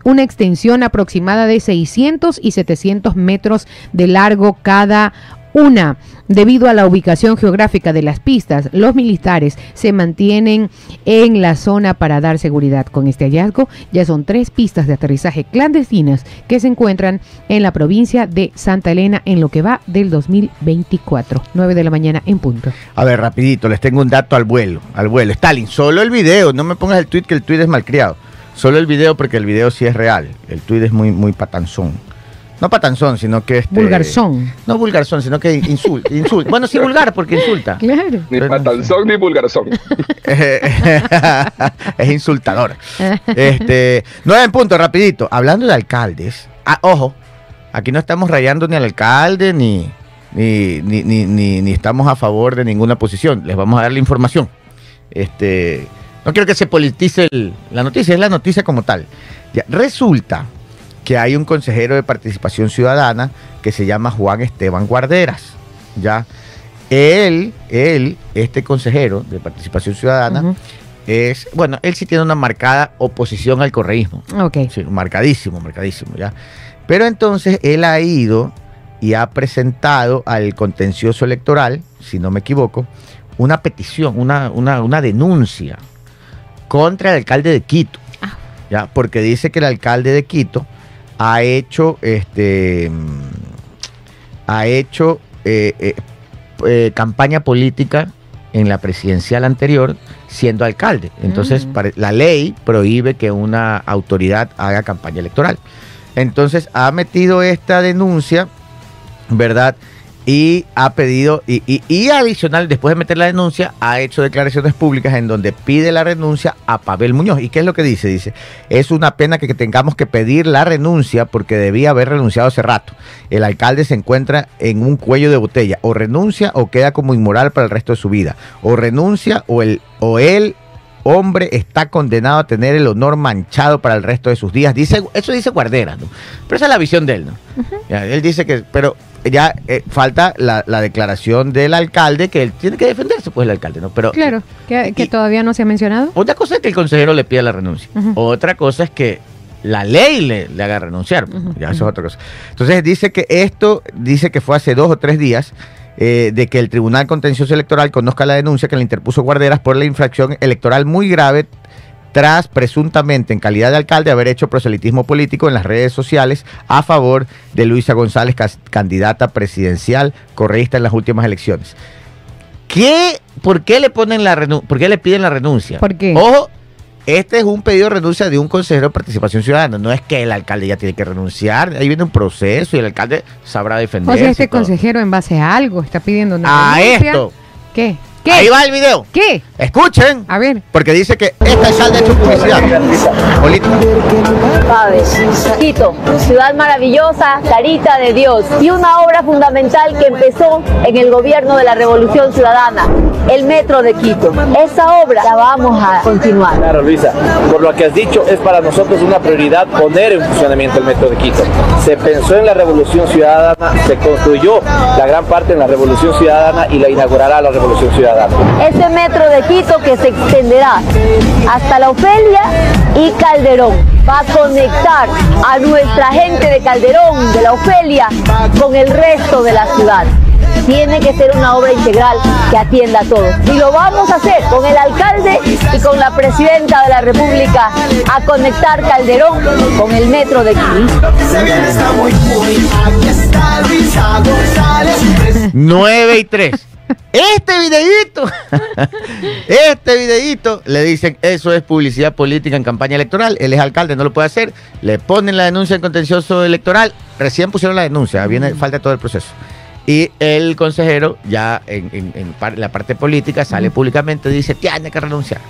una extensión aproximada de 600 y 700 metros de largo cada una, debido a la ubicación geográfica de las pistas, los militares se mantienen en la zona para dar seguridad. Con este hallazgo ya son tres pistas de aterrizaje clandestinas que se encuentran en la provincia de Santa Elena en lo que va del 2024, 9 de la mañana en punto. A ver, rapidito, les tengo un dato al vuelo. Al vuelo. Stalin, solo el video. No me pongas el tweet que el tweet es malcriado. Solo el video porque el video sí es real. El tweet es muy, muy patanzón. No patanzón, sino que este... Vulgarzón. No vulgarzón, sino que insulta. insulta. Bueno, sí vulgar porque insulta. Claro. Ni patanzón ni vulgarzón. es insultador. Este, nueve en punto, rapidito. Hablando de alcaldes, ah, ojo, aquí no estamos rayando ni al alcalde ni, ni, ni, ni, ni- ni estamos a favor de ninguna posición. Les vamos a dar la información. Este, no quiero que se politice el- la noticia, es la noticia como tal. Ya, resulta que hay un consejero de participación ciudadana que se llama Juan Esteban Guarderas. ¿ya? Él, él, este consejero de participación ciudadana, es, bueno, él sí tiene una marcada oposición al correísmo. Ok. Sí, marcadísimo, marcadísimo, ¿ya? Pero entonces él ha ido y ha presentado al contencioso electoral, si no me equivoco, una petición, una, una, una denuncia contra el alcalde de Quito. Ah. ¿ya? Porque dice que el alcalde de Quito ha hecho, este, mm, ha hecho eh, eh, eh, campaña política en la presidencial anterior siendo alcalde. Entonces, Mm. la ley prohíbe que una autoridad haga campaña electoral. Entonces, ha metido esta denuncia, ¿verdad? Y ha pedido, y, y- adicional, después de meter la denuncia, ha hecho declaraciones públicas en donde pide la renuncia a Pavel Muñoz. ¿Y qué es lo que dice? Dice, es una pena que, que tengamos que pedir la renuncia porque debía haber renunciado hace rato. El alcalde se encuentra en un cuello de botella. O renuncia o queda como inmoral para el resto de su vida. O renuncia o el, o él hombre está condenado a tener el honor manchado para el resto de sus días. Dice, eso dice Guardera, ¿no? Pero esa es la visión de él, ¿no? Ya, él dice que, pero ya eh, falta la, la declaración del alcalde, que él tiene que defenderse, pues el alcalde, ¿no? Pero Claro, que, que y- todavía no se ha mencionado. una cosa es que el consejero le pida la renuncia. Otra cosa es que la ley le, le haga renunciar. pues, Ya eso es otra cosa. Entonces dice que esto, dice que fue hace dos o tres días. Eh, de que el Tribunal Contencioso Electoral conozca la denuncia que le interpuso Guarderas por la infracción electoral muy grave tras presuntamente en calidad de alcalde haber hecho proselitismo político en las redes sociales a favor de Luisa González, candidata presidencial correísta en las últimas elecciones. ¿Qué, ¿Por qué le ponen la ¿Por qué le piden la renuncia? ¿Por qué? Ojo, este es un pedido de renuncia de un consejero de participación ciudadana. No es que el alcalde ya tiene que renunciar. Ahí viene un proceso y el alcalde sabrá O defenderse. sea, y este consejero en base a algo está pidiendo una A renuncia. esto. ¿Qué? ¿Qué? Ahí va el video. ¿Qué? Escuchen. A ver. Porque dice que este alcalde ha hecho publicidad política. Quito, ciudad maravillosa, carita de Dios y una obra fundamental que empezó en el gobierno de la Revolución Ciudadana, el Metro de Quito. Esa obra la vamos a continuar. Claro, Luisa, por lo que has dicho, es para nosotros una prioridad poner en funcionamiento el metro de Quito. Se pensó en la Revolución Ciudadana, se construyó la gran parte en la Revolución Ciudadana y la inaugurará la Revolución Ciudadana. Ese Metro de Quito que se extenderá hasta la Ofelia y Calderón. Va a conectar a nuestra gente de Calderón, de la Ofelia, con el resto de la ciudad. Tiene que ser una obra integral que atienda a todos. Y lo vamos a hacer con el alcalde y con la presidenta de la República a conectar Calderón con el metro de Quito. 9 y 3. Este videíto, este videíto, le dicen, eso es publicidad política en campaña electoral, él es alcalde, no lo puede hacer, le ponen la denuncia en contencioso electoral, recién pusieron la denuncia, viene, falta todo el proceso. Y el consejero, ya en, en- en par- la parte política, sale públicamente y dice, tiene que renunciar.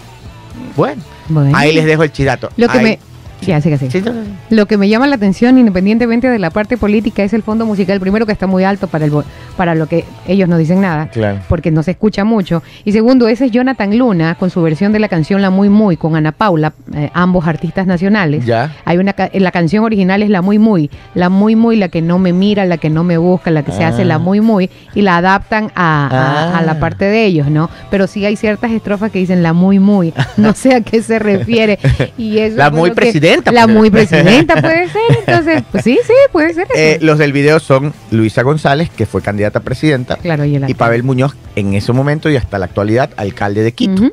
Bueno, Bueno. ahí les dejo el chidato. Lo que Ahí- me... Sí, así que sí. Sí, no, no, no. Lo que me llama la atención, independientemente de la parte política, es el fondo musical. Primero, que está muy alto para, el, para lo que ellos no dicen nada, Claro. porque no se escucha mucho. Y segundo, ese es Jonathan Luna con su versión de la canción La Muy Muy con Ana Paula, eh, ambos artistas nacionales. Ya. Hay una la canción original es La Muy Muy, La Muy Muy, la que no me mira, la que no me busca, la que se Ah. hace La Muy Muy, y la adaptan a, a- a Ah. la parte de ellos, ¿no? Pero sí hay ciertas estrofas que dicen La Muy Muy, no sé a qué se refiere. Y eso La muy que- presidenta, La pues. muy presidenta puede ser, entonces, pues sí, sí, puede ser. Eh, los del video son Luisa González, que fue candidata a presidenta, claro, y y. Pavel Muñoz, en ese momento y hasta la actualidad, alcalde de Quito. Ujú.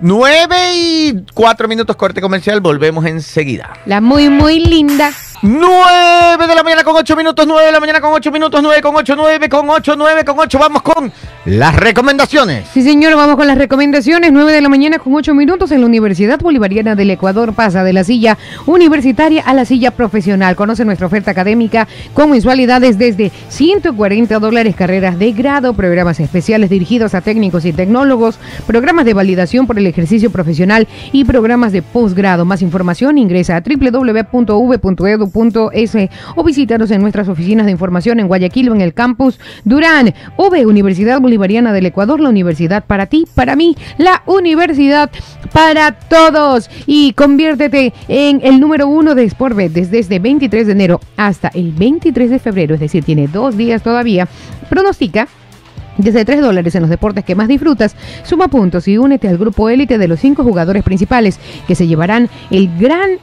9 y 4 minutos corte comercial, volvemos enseguida. La muy, muy linda. 9 de la mañana con 8 minutos, 9 de la mañana con 8 minutos, 9 con 8, 9 con 8, 9 con 8. Vamos con las recomendaciones. Sí, señor, vamos con las recomendaciones. 9 de la mañana con 8 minutos en la Universidad Bolivariana del Ecuador. Pasa de la silla universitaria a la silla profesional. Conoce nuestra oferta académica con mensualidades desde 140 dólares, carreras de grado, programas especiales dirigidos a técnicos y tecnólogos, programas de validación por el ejercicio profesional y programas de posgrado. Más información ingresa a www.v.edu.es o visítanos en nuestras oficinas de información en Guayaquil o en el campus Durán. UV, Universidad Bolivariana del Ecuador, la universidad para ti, para mí, la universidad para todos. Y conviértete en el número uno de Sportbet desde este 23 de enero hasta el 23 de febrero, es decir, tiene dos días todavía. Pronostica desde 3 dólares en los deportes que más disfrutas, suma puntos y únete al grupo élite de los cinco jugadores principales que se llevarán el gran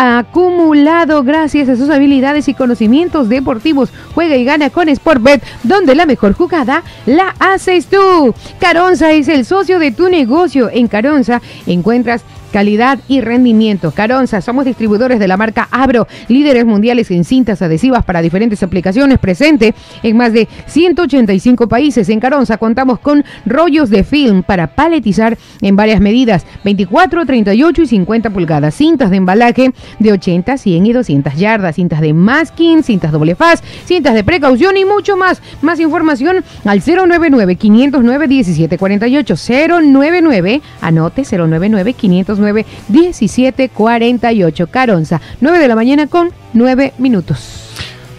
acumulado gracias a sus habilidades y conocimientos deportivos. Juega y gana con Sportbet, donde la mejor jugada la haces tú. Caronza es el socio de tu negocio. En Caronza encuentras calidad y rendimiento. Caronza, somos distribuidores de la marca Abro, líderes mundiales en cintas adhesivas para diferentes aplicaciones, presente en más de 185 países. En Caronza contamos con rollos de film para paletizar en varias medidas, 24, 38 y 50 pulgadas, cintas de embalaje de 80, 100 y 200 yardas, cintas de masking, cintas doble faz, cintas de precaución y mucho más. Más información al 099 509 1748 099 anote 099 509 1748 Caronza, 9 de la mañana con 9 minutos.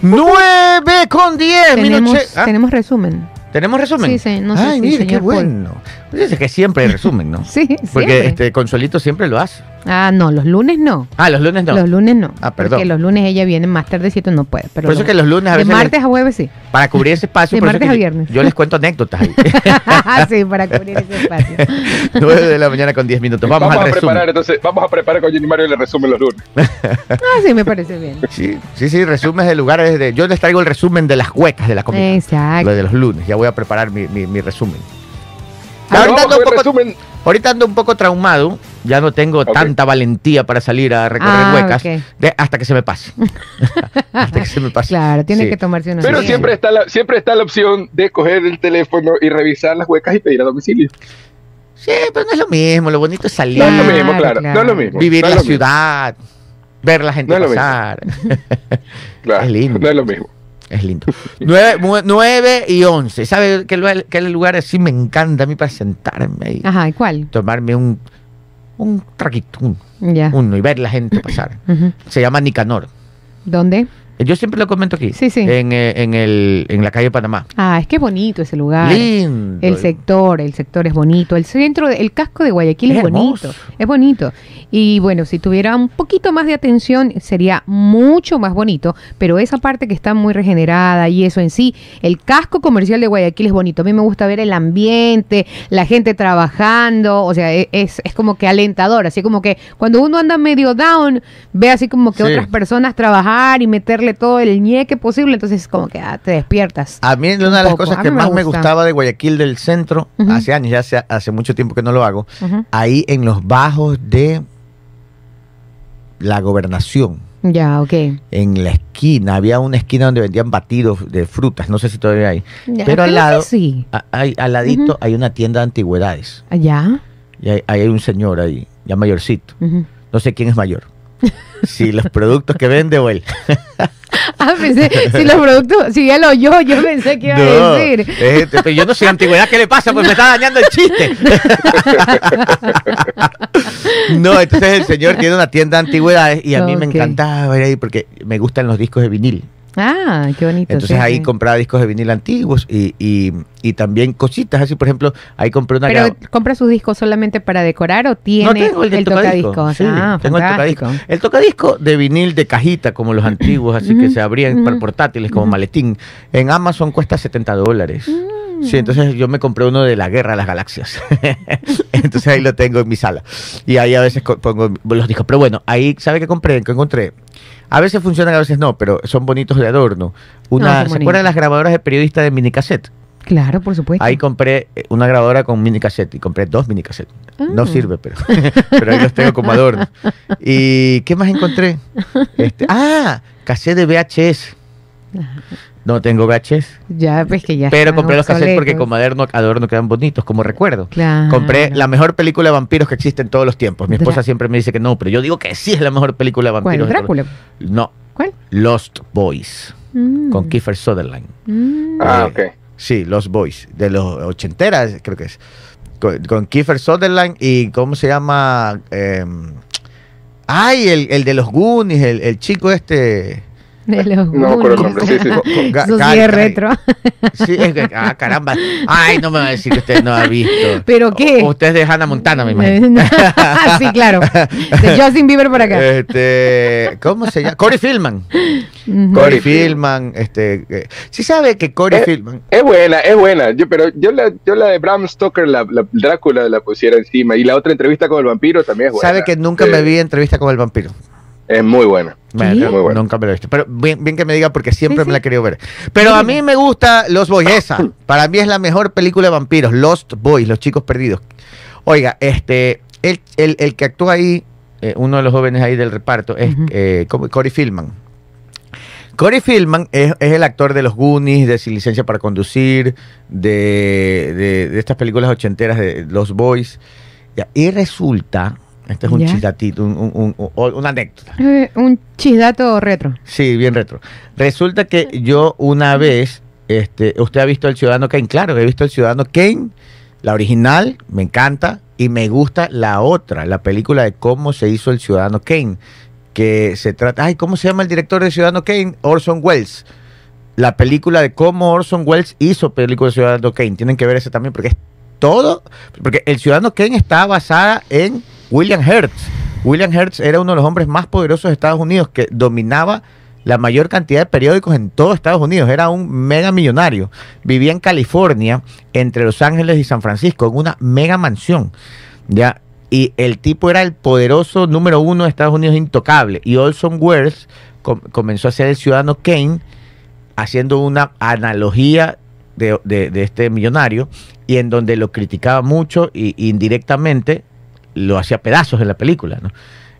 9 con 10 Tenemos, minutos. Ah, tenemos resumen. ¿Tenemos resumen? Sí, sí, no sé Ay, si mire, qué señor Paul. bueno. Pues dice que siempre hay resumen, ¿no? Sí, Porque siempre. este Consuelito siempre lo hace. Ah, no, los lunes no. Ah, los lunes no. Los lunes no. Ah, perdón. Porque los lunes ella viene más tardecito, no puede. Pero Por eso los- que los lunes a De veces martes les- a jueves sí. para cubrir ese espacio, De por martes a yo- viernes. Yo, les cuento anécdotas ahí. sí, para cubrir ese espacio. 9 de la mañana con 10 minutos. Vamos, Vamos, al a resumen. preparar, entonces, vamos a preparar con Jenny Mario el resumen los lunes. Ah, sí, me parece bien. Sí, sí, sí, resúmenes de lugares de. Yo les traigo el resumen de las huecas de la comida. Exacto. Lo de los lunes. Ya voy a preparar mi, mi- mi resumen. Ahora Ahorita ando, un poco, resumen. ahorita ando un poco traumado. Ya no tengo tanta valentía para salir a recorrer Ah, huecas. de- hasta que se me pase. hasta que se me pase. Claro, tiene Sí. que tomarse una Pero siempre está, la, siempre está la opción de coger el teléfono y revisar las huecas y pedir a domicilio. Sí, pero no es lo mismo. Lo bonito es salir. No es lo mismo, claro. claro. No es lo mismo. Vivir no la lo mismo, ciudad. Ver la gente No es lo mismo. pasar. claro, es lindo. No es lo mismo. Es lindo. 9, y 11. ¿Sabe qué lugar, qué lugar así me encanta a mí para sentarme ahí? Ajá, ¿y cuál? Tomarme un, un Ya. uno, y ver la gente pasar. Ujú. Se llama Nicanor. ¿Dónde? Yo siempre lo comento aquí. Sí, sí. En, eh, en, el, en la calle Panamá. Ah, es que es bonito ese lugar. Lindo. El sector, el sector es bonito. El centro, el casco de Guayaquil es, Es bonito. Es bonito. Y bueno, si tuviera un poquito más de atención, sería mucho más bonito. Pero esa parte que está muy regenerada y eso en sí, el casco comercial de Guayaquil es bonito. A mí me gusta ver el ambiente, la gente trabajando. O sea, e- es, es como que alentador. Así como que cuando uno anda medio down, ve así como que Sí. otras personas trabajar y meterle todo el ñeque posible. Entonces, como que ah, te despiertas. A mí una de las poco. cosas que me más me gusta. gustaba de Guayaquil del centro, hace años, ya hace, hace mucho tiempo que no lo hago, ahí en los bajos de la gobernación. Ya, ok. en la esquina, había una esquina donde vendían batidos de frutas, no sé si todavía hay. Ya, Pero al lado, sí. a- hay- al ladito hay una tienda de antigüedades. Allá. Y hay, un señor ahí, ya mayorcito. No sé quién es mayor. si los productos que vende o él. Ah, pensé, si los productos, si él o yo, yo pensé que iba No, a decir. eh, pero yo no soy antigüedad, ¿qué le pasa? Pues me está dañando el chiste. no, entonces el señor tiene una tienda de antigüedades y a mí me encantaba ir ahí porque me gustan los discos de vinil. Ah, qué bonito. Entonces sí, ahí sí. compraba discos de vinil antiguos y, y, y también cositas así, por ejemplo, ahí compré una Pero compra sus discos solamente para decorar o tiene No tengo el, tocadiscos. Sí, ah, tengo el tocadisco. El tocadisco de vinil de cajita, como los antiguos, así que se abrían para portátiles, como maletín. En Amazon cuesta 70 dólares. Mm. Sí, entonces yo me compré uno de la Guerra de las Galaxias. entonces ahí lo tengo en mi sala. Y ahí a veces pongo los discos. Pero bueno, ahí, ¿sabe qué compré? ¿Qué encontré? A veces funcionan, a veces no, pero son bonitos de adorno. Una, son ¿Se acuerdan las grabadoras de periodista de minicassette? Claro, por supuesto. Ahí compré eh, una grabadora con mini cassette y compré dos mini cassettes. No Ah. sirve, pero, pero ahí los tengo como adorno. ¿Y qué más encontré? Este, ah, cassette de VHS. No tengo VHS, Ya, pues que ya. pero compré los cassettes porque como adorno, adorno quedan bonitos, como recuerdo. Claro. Compré la mejor película de vampiros que existe en todos los tiempos. Mi esposa Drá- siempre me dice que no, pero yo digo que sí es la mejor película de ¿Cuál? vampiros. todos- Drácula. No, ¿Cuál? Lost Boys, Mm. con Kiefer Sutherland. Mm. Ah, ok. Sí, Los Boys, de los ochenteras, creo que es. Con, con Kiefer Sutherland y, ¿cómo se llama? Eh, Ay, el, el de los Goonies, el, el chico este. De los No me acuerdo el nombre, sí, sí. Eso sí es retro. Sí, es que, ah, caramba. Ay, no me va a decir que usted no ha visto. ¿Pero qué? O- Usted es de Hannah Montana, me imagino. sí, claro. De Justin Bieber por acá. Este, ¿cómo se llama? Corey Feldman. Ujú. Corey Corey Feldman, este, eh, sí sabe que Corey Eh, Feldman, Es buena, es buena. Yo, pero yo la, yo la de Bram Stoker, la, la Drácula, la pusiera encima. Y la otra entrevista con el vampiro también es buena. sabe que nunca Eh, me vi entrevista con el vampiro. Es muy buena. Bueno, Muy buena. Nunca me lo he visto. Pero bien, bien que me diga porque siempre Sí, me la he querido ver. Pero a mí me gusta Los Boys, esa. Para mí es la mejor película de vampiros. Lost Boys, Los Chicos Perdidos. Oiga, este, el, el- el que actúa ahí, eh, uno de los jóvenes ahí del reparto, es Ujú. eh, como- Corey Feldman. Corey Feldman es, es el actor de los Goonies, de Sin Licencia para Conducir, de, de- de estas películas ochenteras de Los Boys. Y resulta, este es un Ya. chistatito, un- un- un- un- una anécdota. Eh, un chisdato retro. Sí, bien retro. Resulta que yo una vez, este, usted ha visto El Ciudadano Kane, claro, he visto El Ciudadano Kane, la original, me encanta, y me gusta la otra, la película de cómo se hizo El Ciudadano Kane, que se trata, ay, ¿cómo se llama el director de Ciudadano Kane? Orson Welles. La película de cómo Orson Welles hizo película de Ciudadano Kane, tienen que ver ese también, porque es todo, porque El Ciudadano Kane está basada en William Hertz. William Hertz era uno de los hombres más poderosos de Estados Unidos que dominaba la mayor cantidad de periódicos en todo Estados Unidos. Era un mega millonario. Vivía en California, entre Los Ángeles y San Francisco, en una mega mansión. ¿ya? Y el tipo era el poderoso número uno de Estados Unidos, intocable. Y Orson Welles com- comenzó a ser el ciudadano Kane, haciendo una analogía de, este millonario, y en donde lo criticaba mucho y indirectamente lo hacía pedazos en la película. ¿no?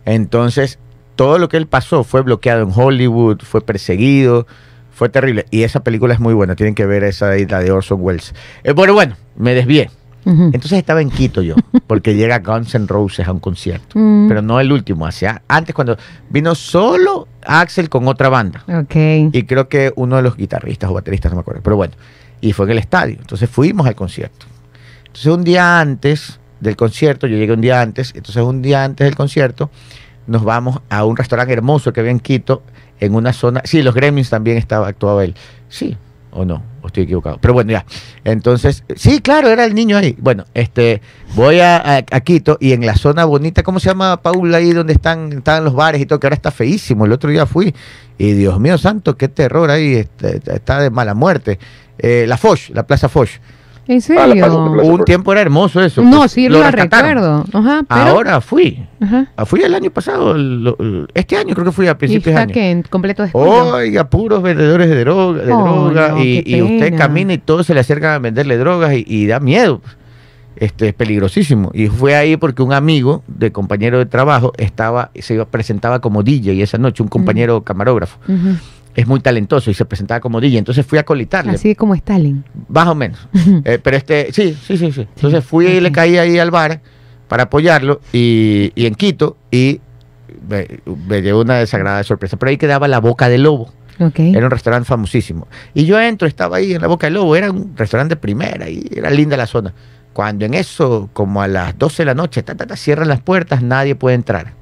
Entonces, todo lo que él pasó fue bloqueado en Hollywood, fue perseguido, fue terrible. Y esa película es muy buena, tienen que ver esa de, la de Orson Welles. Eh, bueno, bueno, me desvié. Entonces estaba en Quito yo, porque llega Guns N' Roses a un concierto. Mm, Pero no el último, hacia antes cuando vino solo Axel con otra banda. ok. Y creo que uno de los guitarristas o bateristas, no me acuerdo. Pero bueno, y fue en el estadio. Entonces fuimos al concierto. Entonces un día antes del concierto, yo llegué un día antes, entonces un día antes del concierto nos vamos a un restaurante hermoso que había en Quito, en una zona, sí, los Gremlins también estaba, actuaba él. Sí, o no, o estoy equivocado. Pero bueno, ya. Entonces, sí, claro, era el niño ahí. Bueno, este, voy a, Quito y en la zona bonita, ¿cómo se llama Paula ahí donde están, están los bares y todo? Que ahora está feísimo. El otro día fui y Dios mío santo, qué terror ahí, este, está de mala muerte. Eh, la Foch, la Plaza Foch. ¿En Ah, serio? Un tiempo era hermoso eso. no, pues, sí lo lo recuerdo. Ajá, pero, Ahora fui. Ajá. Ah, Fui el año pasado, lo- este año creo que fui a principios de está año. que en completo descuido. Oiga, puros vendedores de droga, de Oh, droga no, y, usted camina y todos se le acercan a venderle drogas y, y da miedo. Este es peligrosísimo. Y fue ahí porque un amigo de compañero de trabajo estaba, se iba, presentaba como DJ esa noche, un compañero camarógrafo. Es muy talentoso y se presentaba como DJ. Entonces fui a colitarle. Así como Stalin. Más o menos. Eh, pero este, sí, sí, sí, sí. Entonces fui y le caí ahí al bar para apoyarlo y, y en Quito y me, me llevó una desagradable sorpresa. Pero ahí quedaba la Boca del Lobo. Era un restaurante famosísimo. Y yo entro, estaba ahí en la Boca del Lobo. Era un restaurante de primera y era linda la zona. Cuando en eso, como a las 12 de la noche, ta, ta, ta, cierran las puertas, nadie puede entrar.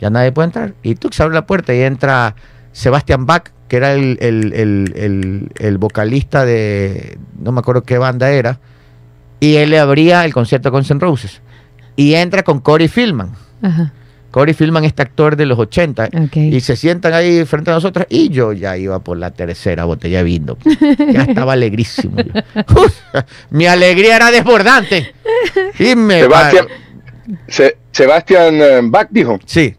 Ya nadie puede entrar. Y tú se abre la puerta y entra Sebastian Bach, que era el, el- el- el- el vocalista de, no me acuerdo qué banda era, y él le abría el concierto con Guns N' Roses. Y entra con Corey Feldman. Ajá. Corey Feldman, este actor de los 80, Ok. y se sientan ahí frente a nosotros y yo ya iba por la tercera botella de vino. Ya estaba alegrísimo. Uf, mi alegría era desbordante. Y me Sebastián, Se- Sebastián eh, Bach dijo. Sí,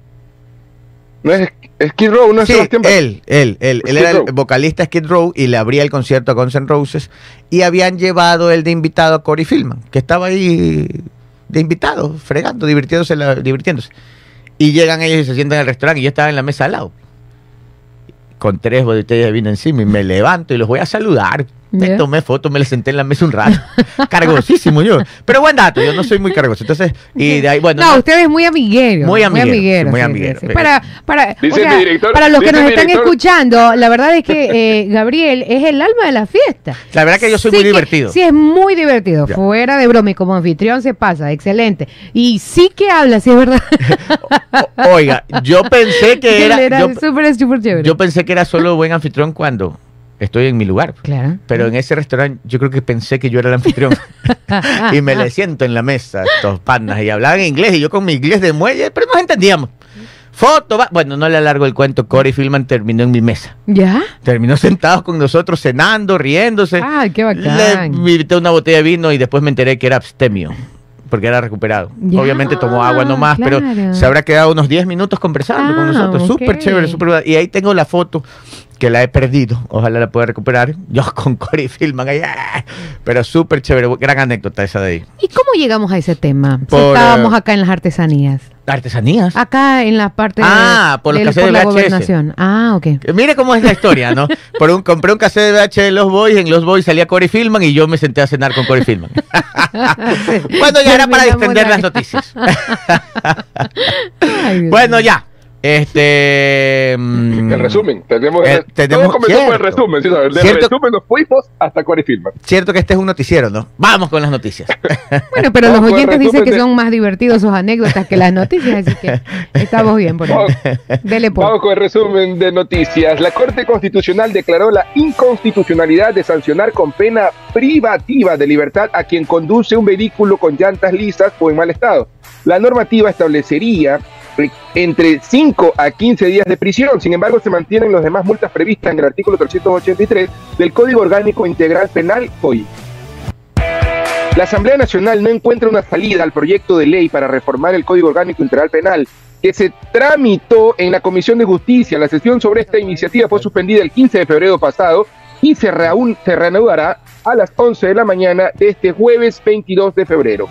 No es, es Kid Row, no es sí, Sebastián Bach. él, él, él, él Skid era el vocalista Skid Row y le abría el concierto a Guns N' Roses y habían llevado el de invitado a Corey Feldman, que estaba ahí de invitado, fregando, divirtiéndose, la- divirtiéndose. Y llegan ellos y se sientan en el restaurante y yo estaba en la mesa al lado. Con tres botellas de vino encima y me levanto y los voy a saludar. Me tomé foto, me le senté en la mesa un rato. Cargosísimo yo. Pero buen dato, yo no soy muy cargoso. Entonces, y de ahí, bueno. no, no- usted es muy amiguero. Muy amiguero, amiguero, muy amiguero. sí, sí. Para, para, o Dice sea, mi director- para los que nos están escuchando, la verdad es que eh, Gabriel es el alma de la fiesta. La verdad que yo soy Sí muy que- divertido. Sí, es muy divertido. Ya. Fuera de broma y como anfitrión se pasa, excelente. Y sí que habla, sí es verdad. O- Oiga, yo pensé que era. era yo, súper, súper chévere. yo pensé que era solo buen anfitrión cuando estoy en mi lugar. Claro. Pero en ese restaurante yo creo que pensé que yo era el anfitrión. y me le siento en la mesa, estos panas, y hablaban inglés, y yo con mi inglés de muelle, pero nos entendíamos. Foto, va. Bueno, no le alargo el cuento, Corey Filman terminó en mi mesa. ¿Ya? Terminó sentado con nosotros, cenando, riéndose. Ay, qué Le bacán. invité una botella de vino y después me enteré que era abstemio. Porque era recuperado. Ya, Obviamente tomó agua nomás, claro. pero se habrá quedado unos 10 minutos conversando con Ah, nosotros. Súper ok. chévere, súper. Y ahí tengo la foto que la he perdido. Ojalá la pueda recuperar. Yo con Corey Filman ahí. ¡ah! Pero súper chévere. Gran anécdota esa de ahí. ¿Y cómo llegamos a ese tema? Si Por, estábamos eh, acá en las artesanías. Artesanías. Acá en la parte Ah, por los del- la de VHS. gobernación. Ah, ok. Mire cómo es la historia, ¿no? Por un, compré un cassette de VH de Los Boys, en Los Boys salía Corey Filman y yo me senté a cenar con Corey Filman. bueno, ya era para la- las noticias. Ay, bueno, ya. Este. mm, El resumen. Tenemos, Eh, tenemos- comenzó por el resumen. ¿sí? Del Cierto. resumen nos fuimos hasta Corey Filman. Cierto que este es un noticiero, ¿no? Vamos con las noticias. Bueno, pero los el oyentes dicen que de- son más divertidos sus anécdotas que las noticias, así que estamos bien por ahí. Dele pues. vamos con el resumen de noticias. La Corte Constitucional declaró la inconstitucionalidad de sancionar con pena privativa de libertad a quien conduce un vehículo con llantas lisas o en mal estado. La normativa establecería entre 5 a 15 días de prisión. Sin embargo, se mantienen las demás multas previstas en el artículo 383 del Código Orgánico Integral Penal COI. La Asamblea Nacional no encuentra una salida al proyecto de ley para reformar el Código Orgánico Integral Penal que se tramitó en la Comisión de Justicia. La sesión sobre esta iniciativa fue suspendida el 15 de febrero pasado y se, reaún- se reanudará a las 11 de la mañana de este jueves 22 de febrero.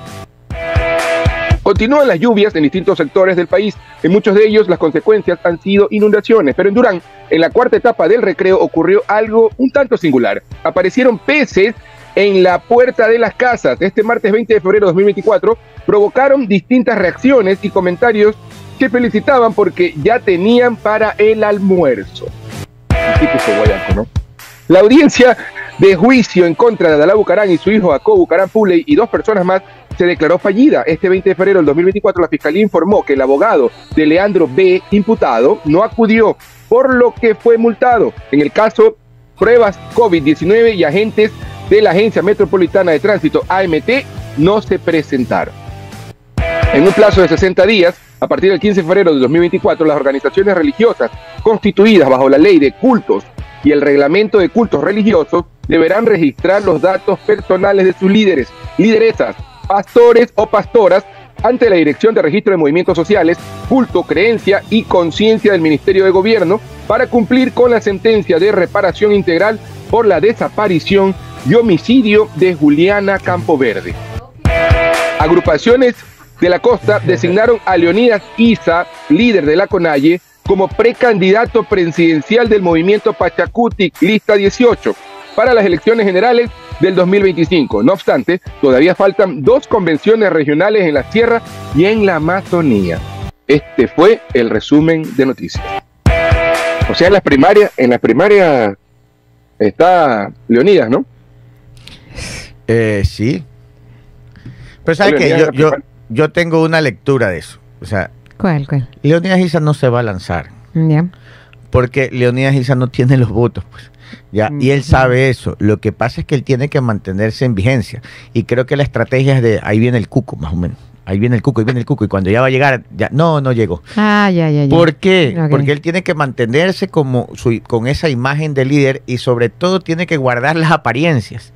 Continúan las lluvias en distintos sectores del país. En muchos de ellos las consecuencias han sido inundaciones, pero en Durán, en la cuarta etapa del recreo, ocurrió algo un tanto singular. Aparecieron peces en la puerta de las casas. Este martes 20 de febrero de 2024 provocaron distintas reacciones y comentarios que felicitaban porque ya tenían para el almuerzo. La audiencia de juicio en contra de Adalá Bucarán y su hijo Jacob Bucarán Puley y dos personas más se declaró fallida. Este 20 de febrero del 2024 la Fiscalía informó que el abogado de Leandro B, imputado, no acudió, por lo que fue multado. En el caso, pruebas COVID-19 y agentes de la Agencia Metropolitana de Tránsito, AMT, no se presentaron. En un plazo de 60 días, a partir del 15 de febrero de 2024, las organizaciones religiosas constituidas bajo la ley de cultos y el reglamento de cultos religiosos deberán registrar los datos personales de sus líderes, lideresas, pastores o pastoras ante la Dirección de Registro de Movimientos Sociales, Culto, Creencia y Conciencia del Ministerio de Gobierno para cumplir con la sentencia de reparación integral por la desaparición y homicidio de Juliana Campoverde. Agrupaciones de la costa designaron a Leonidas Isa, líder de la CONAIE, como precandidato presidencial del movimiento Pachacuti, lista 18, para las elecciones generales del 2025. No obstante, todavía faltan dos convenciones regionales en la Sierra y en la Amazonía. Este fue el resumen de noticias. O sea, en las primarias, en las primarias está Leonidas, ¿no? Eh, sí. Pero ¿sabes qué? Yo, yo, yo tengo una lectura de eso. O sea, ¿Cuál, cuál? Leonidas Isa no se va a lanzar. Ya. Porque Leonidas Isa no tiene los votos, pues. Ya, y él sabe eso. Lo que pasa es que él tiene que mantenerse en vigencia. Y creo que la estrategia es de ahí viene el cuco, más o menos. Ahí viene el cuco, ahí viene el cuco. Y cuando ya va a llegar, ya, no, no llegó. Ah, ya, ya, ya. ¿Por qué? Porque él tiene que mantenerse como su- con esa imagen de líder y sobre todo tiene que guardar las apariencias.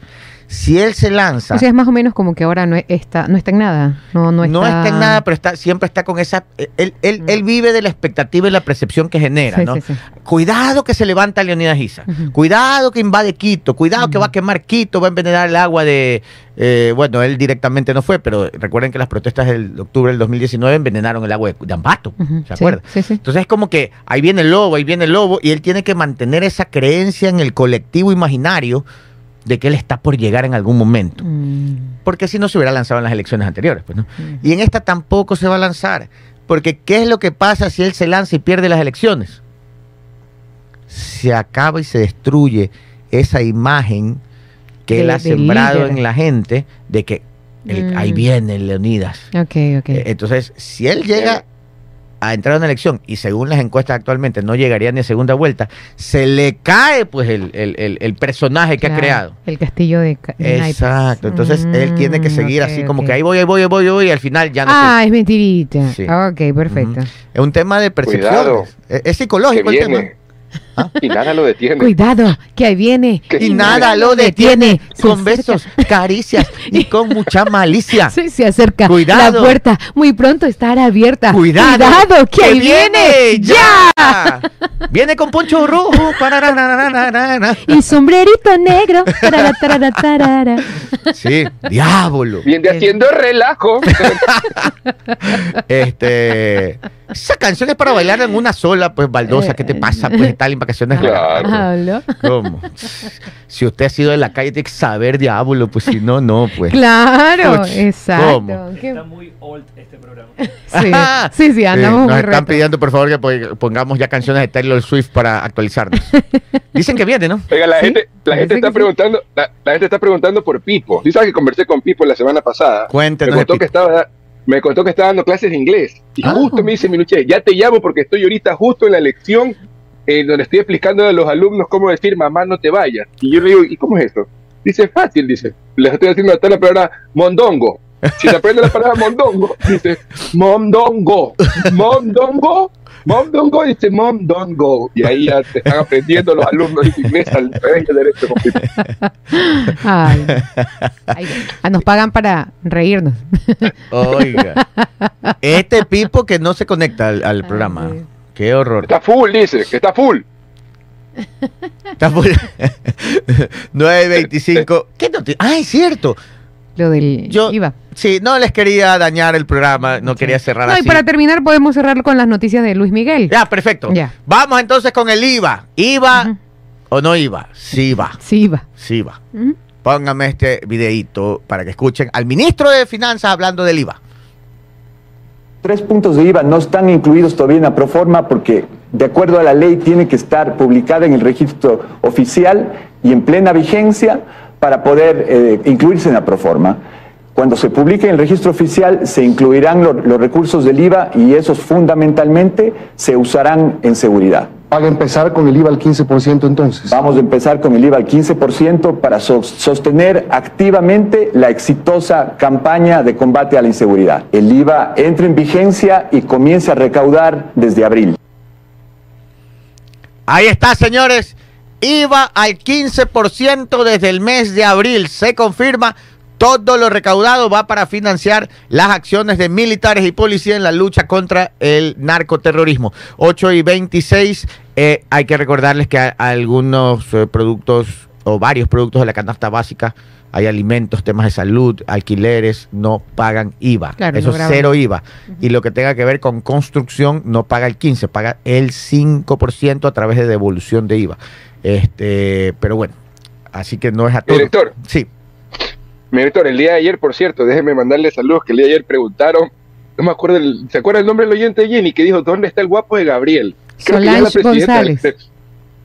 Si él se lanza, O sea, es más o menos como que ahora no está, no está en nada. No, no está, no está en nada, pero está, siempre está con esa... Él, él, él vive de la expectativa y la percepción que genera, Sí, ¿no? sí, sí. Cuidado que se levanta Leonidas Isa. Cuidado que invade Quito. Cuidado que va a quemar Quito, va a envenenar el agua de... eh, bueno, él directamente no fue, pero recuerden que las protestas del octubre del 2019 envenenaron el agua de, de Ambato. ¿Se acuerdan? Entonces es como que ahí viene el lobo, ahí viene el lobo, y él tiene que mantener esa creencia en el colectivo imaginario de que él está por llegar en algún momento. Mm. Porque si no se hubiera lanzado en las elecciones anteriores. Pues, ¿no? Y en esta tampoco se va a lanzar. Porque ¿qué es lo que pasa si él se lanza y pierde las elecciones? Se acaba y se destruye esa imagen que él ha sembrado líder. en la gente de que el- Mm. ahí viene Leonidas. Eh, Entonces, si él llega a entrar a una elección y según las encuestas actualmente no llegaría ni a segunda vuelta, se le cae pues el, el- el- el personaje que ha creado. El castillo de. Exacto, entonces él tiene que Mm, seguir así como que ahí voy, ahí voy, ahí voy, ahí voy y al final ya no Ah, es mentirita. Sí. Ok, perfecto. Es un tema de percepción. Es, es psicológico el tema. Viene. Y nada lo detiene. Cuidado, que ahí viene. Que- Y nada lo detiene con besos, caricias y con mucha malicia. Sí, se acerca. Cuidado. La puerta muy pronto estará abierta. Cuidado, que, ahí viene. ¡Ya! Viene con poncho rojo. Y sombrerito negro. Sí, diablo. Viene haciendo relajo. Este, esa canción es para bailar en una sola, pues baldosa. ¿Qué te pasa? Pues está en vacaciones. Claro. Hablo. ¿Cómo? Si usted ha sido de la calle, tiene que saber diablo, pues si no, no, pues. Claro, Uch, exacto. ¿cómo? Qué- muy old este programa. Sí, sí, sí, andamos Sí, muy nos están retro. pidiendo, por favor, que po- pongamos ya canciones de Taylor Swift para actualizarnos. Dicen que viene, ¿no? Oiga, la Sí, gente, la gente está sí. preguntando, la, la gente está preguntando por Pipo. ¿Sí sabes que conversé con Pipo la semana pasada? Cuéntenos Me contó que estaba, me contó que estaba dando clases de inglés. Y Ah. justo me dice Minuche, ya te llamo porque estoy ahorita justo en la lección en donde estoy explicando a los alumnos cómo decir mamá no te vayas. Y yo le digo, ¿y cómo es esto? Dice, fácil, dice. Les estoy haciendo hasta la palabra mondongo. Si te aprendes la palabra mondongo, dice mondongo. Mondongo. Mondongo dice mom don't go. Y ahí ya te están aprendiendo los alumnos de inglés al revés y al derecho. Ay, ay, ah, nos pagan para reírnos. Oiga. Este Pipo que no se conecta al, al programa. Qué horror. Está full, dice, que está full. Está por- 9.25. ¿Qué noti- Ah, es cierto. Lo del Yo- IVA. Sí, no les quería dañar el programa, no quería cerrar No, y para terminar podemos cerrar con las noticias de Luis Miguel. Ya, perfecto. Ya. Vamos entonces con el IVA. ¿IVA o no IVA? Sí IVA, Sí, IVA. sí IVA. Ujú. Póngame este videíto para que escuchen al ministro de Finanzas hablando del IVA. Tres puntos de IVA no están incluidos todavía en la proforma porque, de acuerdo a la ley, tiene que estar publicada en el registro oficial y en plena vigencia para poder eh, incluirse en la proforma. Cuando se publique en el registro oficial, se incluirán lo- los recursos del IVA y esos fundamentalmente se usarán en seguridad. ¿Van a empezar con el IVA al 15% entonces? Vamos a empezar con el IVA al 15% para sos- sostener activamente la exitosa campaña de combate a la inseguridad. El IVA entra en vigencia y comienza a recaudar desde abril. Ahí está, señores. IVA al 15% desde el mes de abril. Se confirma. Todo lo recaudado va para financiar las acciones de militares y policía en la lucha contra el narcoterrorismo. 8 y 26. eh, hay que recordarles que a- algunos eh, productos o varios productos de la canasta básica, hay alimentos, temas de salud, alquileres, no pagan IVA. Claro, Eso es cero IVA. Y lo que tenga que ver con construcción no paga el 15, paga el 5% a través de devolución de IVA. Este, pero bueno, así que no es a todo. Director. Sí. Mi el día de ayer, por cierto, déjeme mandarle saludos, que el día de ayer preguntaron, no me acuerdo, el- ¿se acuerda el nombre del oyente de Jenny? Que dijo, ¿dónde está el guapo de Gabriel? Creo que la Solange del- González. de-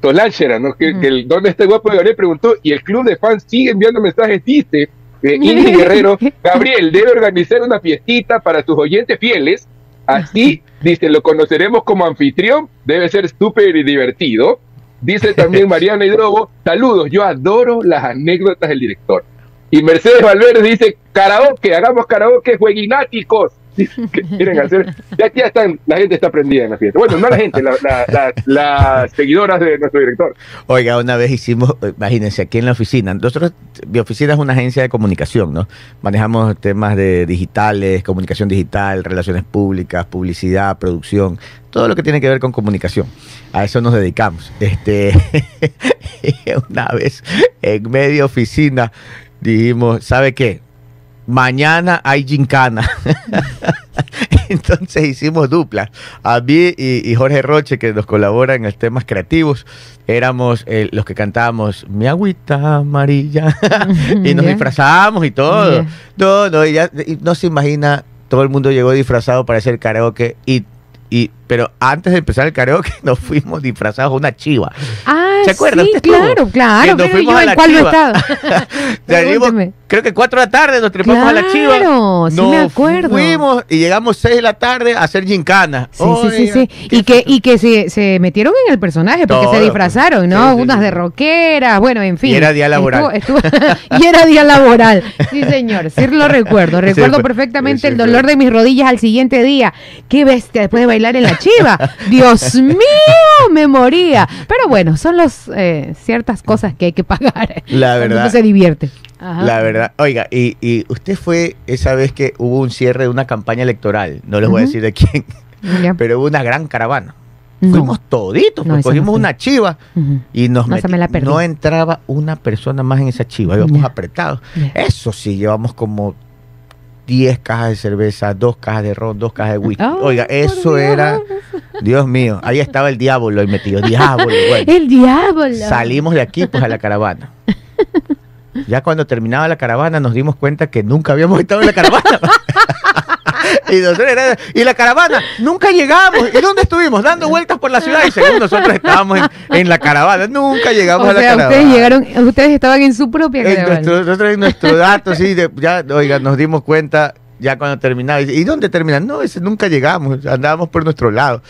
Solange era, ¿no? Que, el, ¿Dónde está el guapo de Gabriel? Preguntó, y el club de fans sigue enviando mensajes, dice, eh, Guerrero, Gabriel debe organizar una fiestita para sus oyentes fieles, así, dice, lo conoceremos como anfitrión, debe ser súper divertido. Dice también Mariana Hidrobo, saludos, yo adoro las anécdotas del director. Y Mercedes Valverde dice, karaoke, hagamos karaoke jueguináticos. que quieren hacer. Ya, ya están, la gente está prendida en la fiesta. Bueno, no la gente, la- la- la- las seguidoras de nuestro director. Oiga, una vez hicimos, imagínense, aquí en la oficina, nosotros, mi oficina es una agencia de comunicación, ¿no? Manejamos temas de digitales, comunicación digital, relaciones públicas, publicidad, producción, todo lo que tiene que ver con comunicación. A eso nos dedicamos. Este, una vez en media oficina dijimos, ¿sabe qué? Mañana hay gincana. Entonces hicimos dupla. A mí y, y Jorge Roche, que nos colabora en los temas creativos, éramos eh, los que cantábamos Mi agüita amarilla. y nos Ya. disfrazábamos y todo. No, no, y ya, y no se imagina, todo el mundo llegó disfrazado para hacer karaoke y... Y, pero antes de empezar el karaoke nos fuimos disfrazados a una chiva. Ah, ¿Se acuerda? sí, claro, claro. Que nos fuimos yo a la chiva. Salimos, creo que 4 de la tarde nos trepamos a la chiva. Claro, sí Nos me acuerdo. Fuimos y llegamos 6 de la tarde a hacer gincana. Sí, sí, sí, sí. Y que, y que se, se metieron en el personaje porque Todo, se disfrazaron, ¿no? sí, Unas de rockera, bueno, en fin. Y era día laboral. Estuvo- estuvo- y era día laboral. Sí, señor. Sí lo recuerdo. Recuerdo perfectamente el dolor de mis rodillas al siguiente día. Qué bestia después de bailar en la chiva. Dios mío, me moría. Pero bueno, son los eh, ciertas cosas que hay que pagar. La cuando verdad. uno se divierte. Ajá. La verdad, oiga, y, y usted fue esa vez que hubo un cierre de una campaña electoral, no les voy a decir de quién, pero hubo una gran caravana. No. Fuimos toditos, No, pues, no cogimos una chiva y nos me la no entraba una persona más en esa chiva, íbamos apretados. Eso sí, llevamos como 10 cajas de cerveza, dos cajas de ron, dos cajas de whisky. Oiga, eso era, Dios mío, ahí estaba el diablo ahí metido, diablo, bueno. El diablo. Salimos de aquí pues a la caravana. Ya cuando terminaba la caravana nos dimos cuenta que nunca habíamos estado en la caravana. y, nosotros era- y la caravana, nunca llegamos. ¿Y dónde estuvimos? Dando vueltas por la ciudad y según nosotros estábamos en, en la caravana. Nunca llegamos O a la caravana. ustedes llegaron, ustedes estaban en su propia En caravana. nuestro, nosotros en nuestro dato, sí, de- ya, oiga, nos dimos cuenta ya cuando terminaba. ¿Y dónde terminan? No, ese nunca llegamos, andábamos por nuestro lado.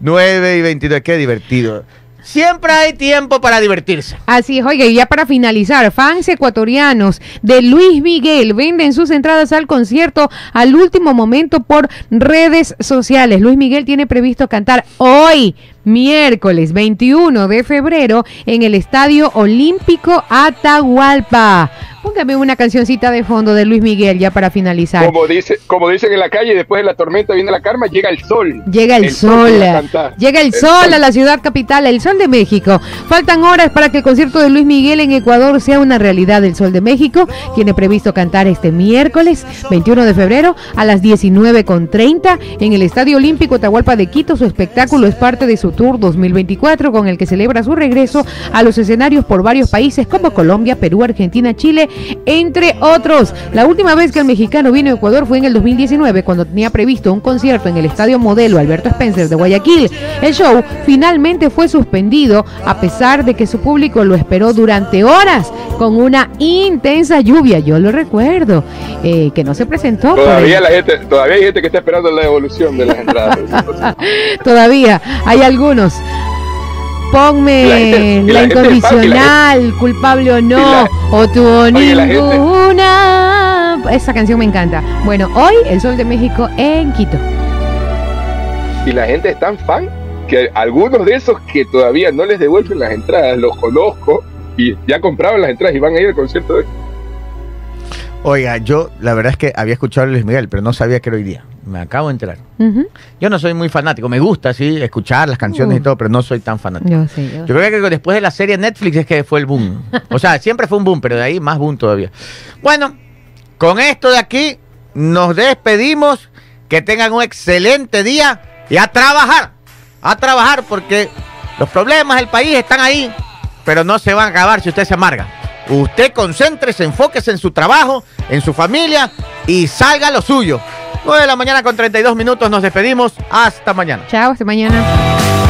9 y 22, qué divertido. Siempre hay tiempo para divertirse. Así es, oiga, y ya para finalizar, fans ecuatorianos de Luis Miguel venden sus entradas al concierto al último momento por redes sociales. Luis Miguel tiene previsto cantar hoy, miércoles 21 de febrero, en el Estadio Olímpico Atahualpa. Póngame una cancioncita de fondo de Luis Miguel ya para finalizar. Como, dice, como dicen en la calle, después de la tormenta viene la karma, llega el sol. Llega el, sol, llega el, sol a la ciudad capital, el sol de México. Faltan horas para que el concierto de Luis Miguel en Ecuador sea una realidad. El sol de México tiene previsto cantar este miércoles 21 de febrero a las 19.30 en el Estadio Olímpico Atahualpa de Quito. Su espectáculo es parte de su tour 2024 con el que celebra su regreso a los escenarios por varios países como Colombia, Perú, Argentina, Chile, entre otros. La última vez que el mexicano vino a Ecuador fue en el 2019 cuando tenía previsto un concierto en el Estadio Modelo Alberto Spencer de Guayaquil. El show finalmente fue suspendido a pesar de que su público lo esperó durante horas con una intensa lluvia. Yo lo recuerdo, eh, que no se presentó. por Todavía la gente, todavía hay gente que está esperando la devolución de las entradas. Todavía hay algunos. Ponme la, la gente- y la gente de incondicional, culpable o no, la- o gente- ninguna. Esa canción me encanta. Bueno, hoy el Sol de México en Quito. Y la gente es tan fan que algunos de esos que todavía no les devuelven las entradas, los conozco y ya compraron las entradas y van a ir al concierto de Oiga, yo la verdad es que había escuchado a Luis Miguel, pero no sabía que era hoy día. Me acabo de enterar. Ujú. Yo no soy muy fanático, me gusta, sí, escuchar las canciones y Uh. todo, pero no soy tan fanático. Yo sí, yo Yo creo que después de la serie Netflix es que fue el boom. O sea, siempre fue un boom, pero de ahí más boom todavía. Bueno, con esto de aquí nos despedimos. Que tengan un excelente día y a trabajar. A trabajar porque los problemas del país están ahí, pero no se van a acabar si usted se amarga. Usted concéntrese, enfóquese en su trabajo, en su familia y salga lo suyo. 9 de la mañana con 32 minutos nos despedimos. Hasta mañana. Chao, hasta mañana.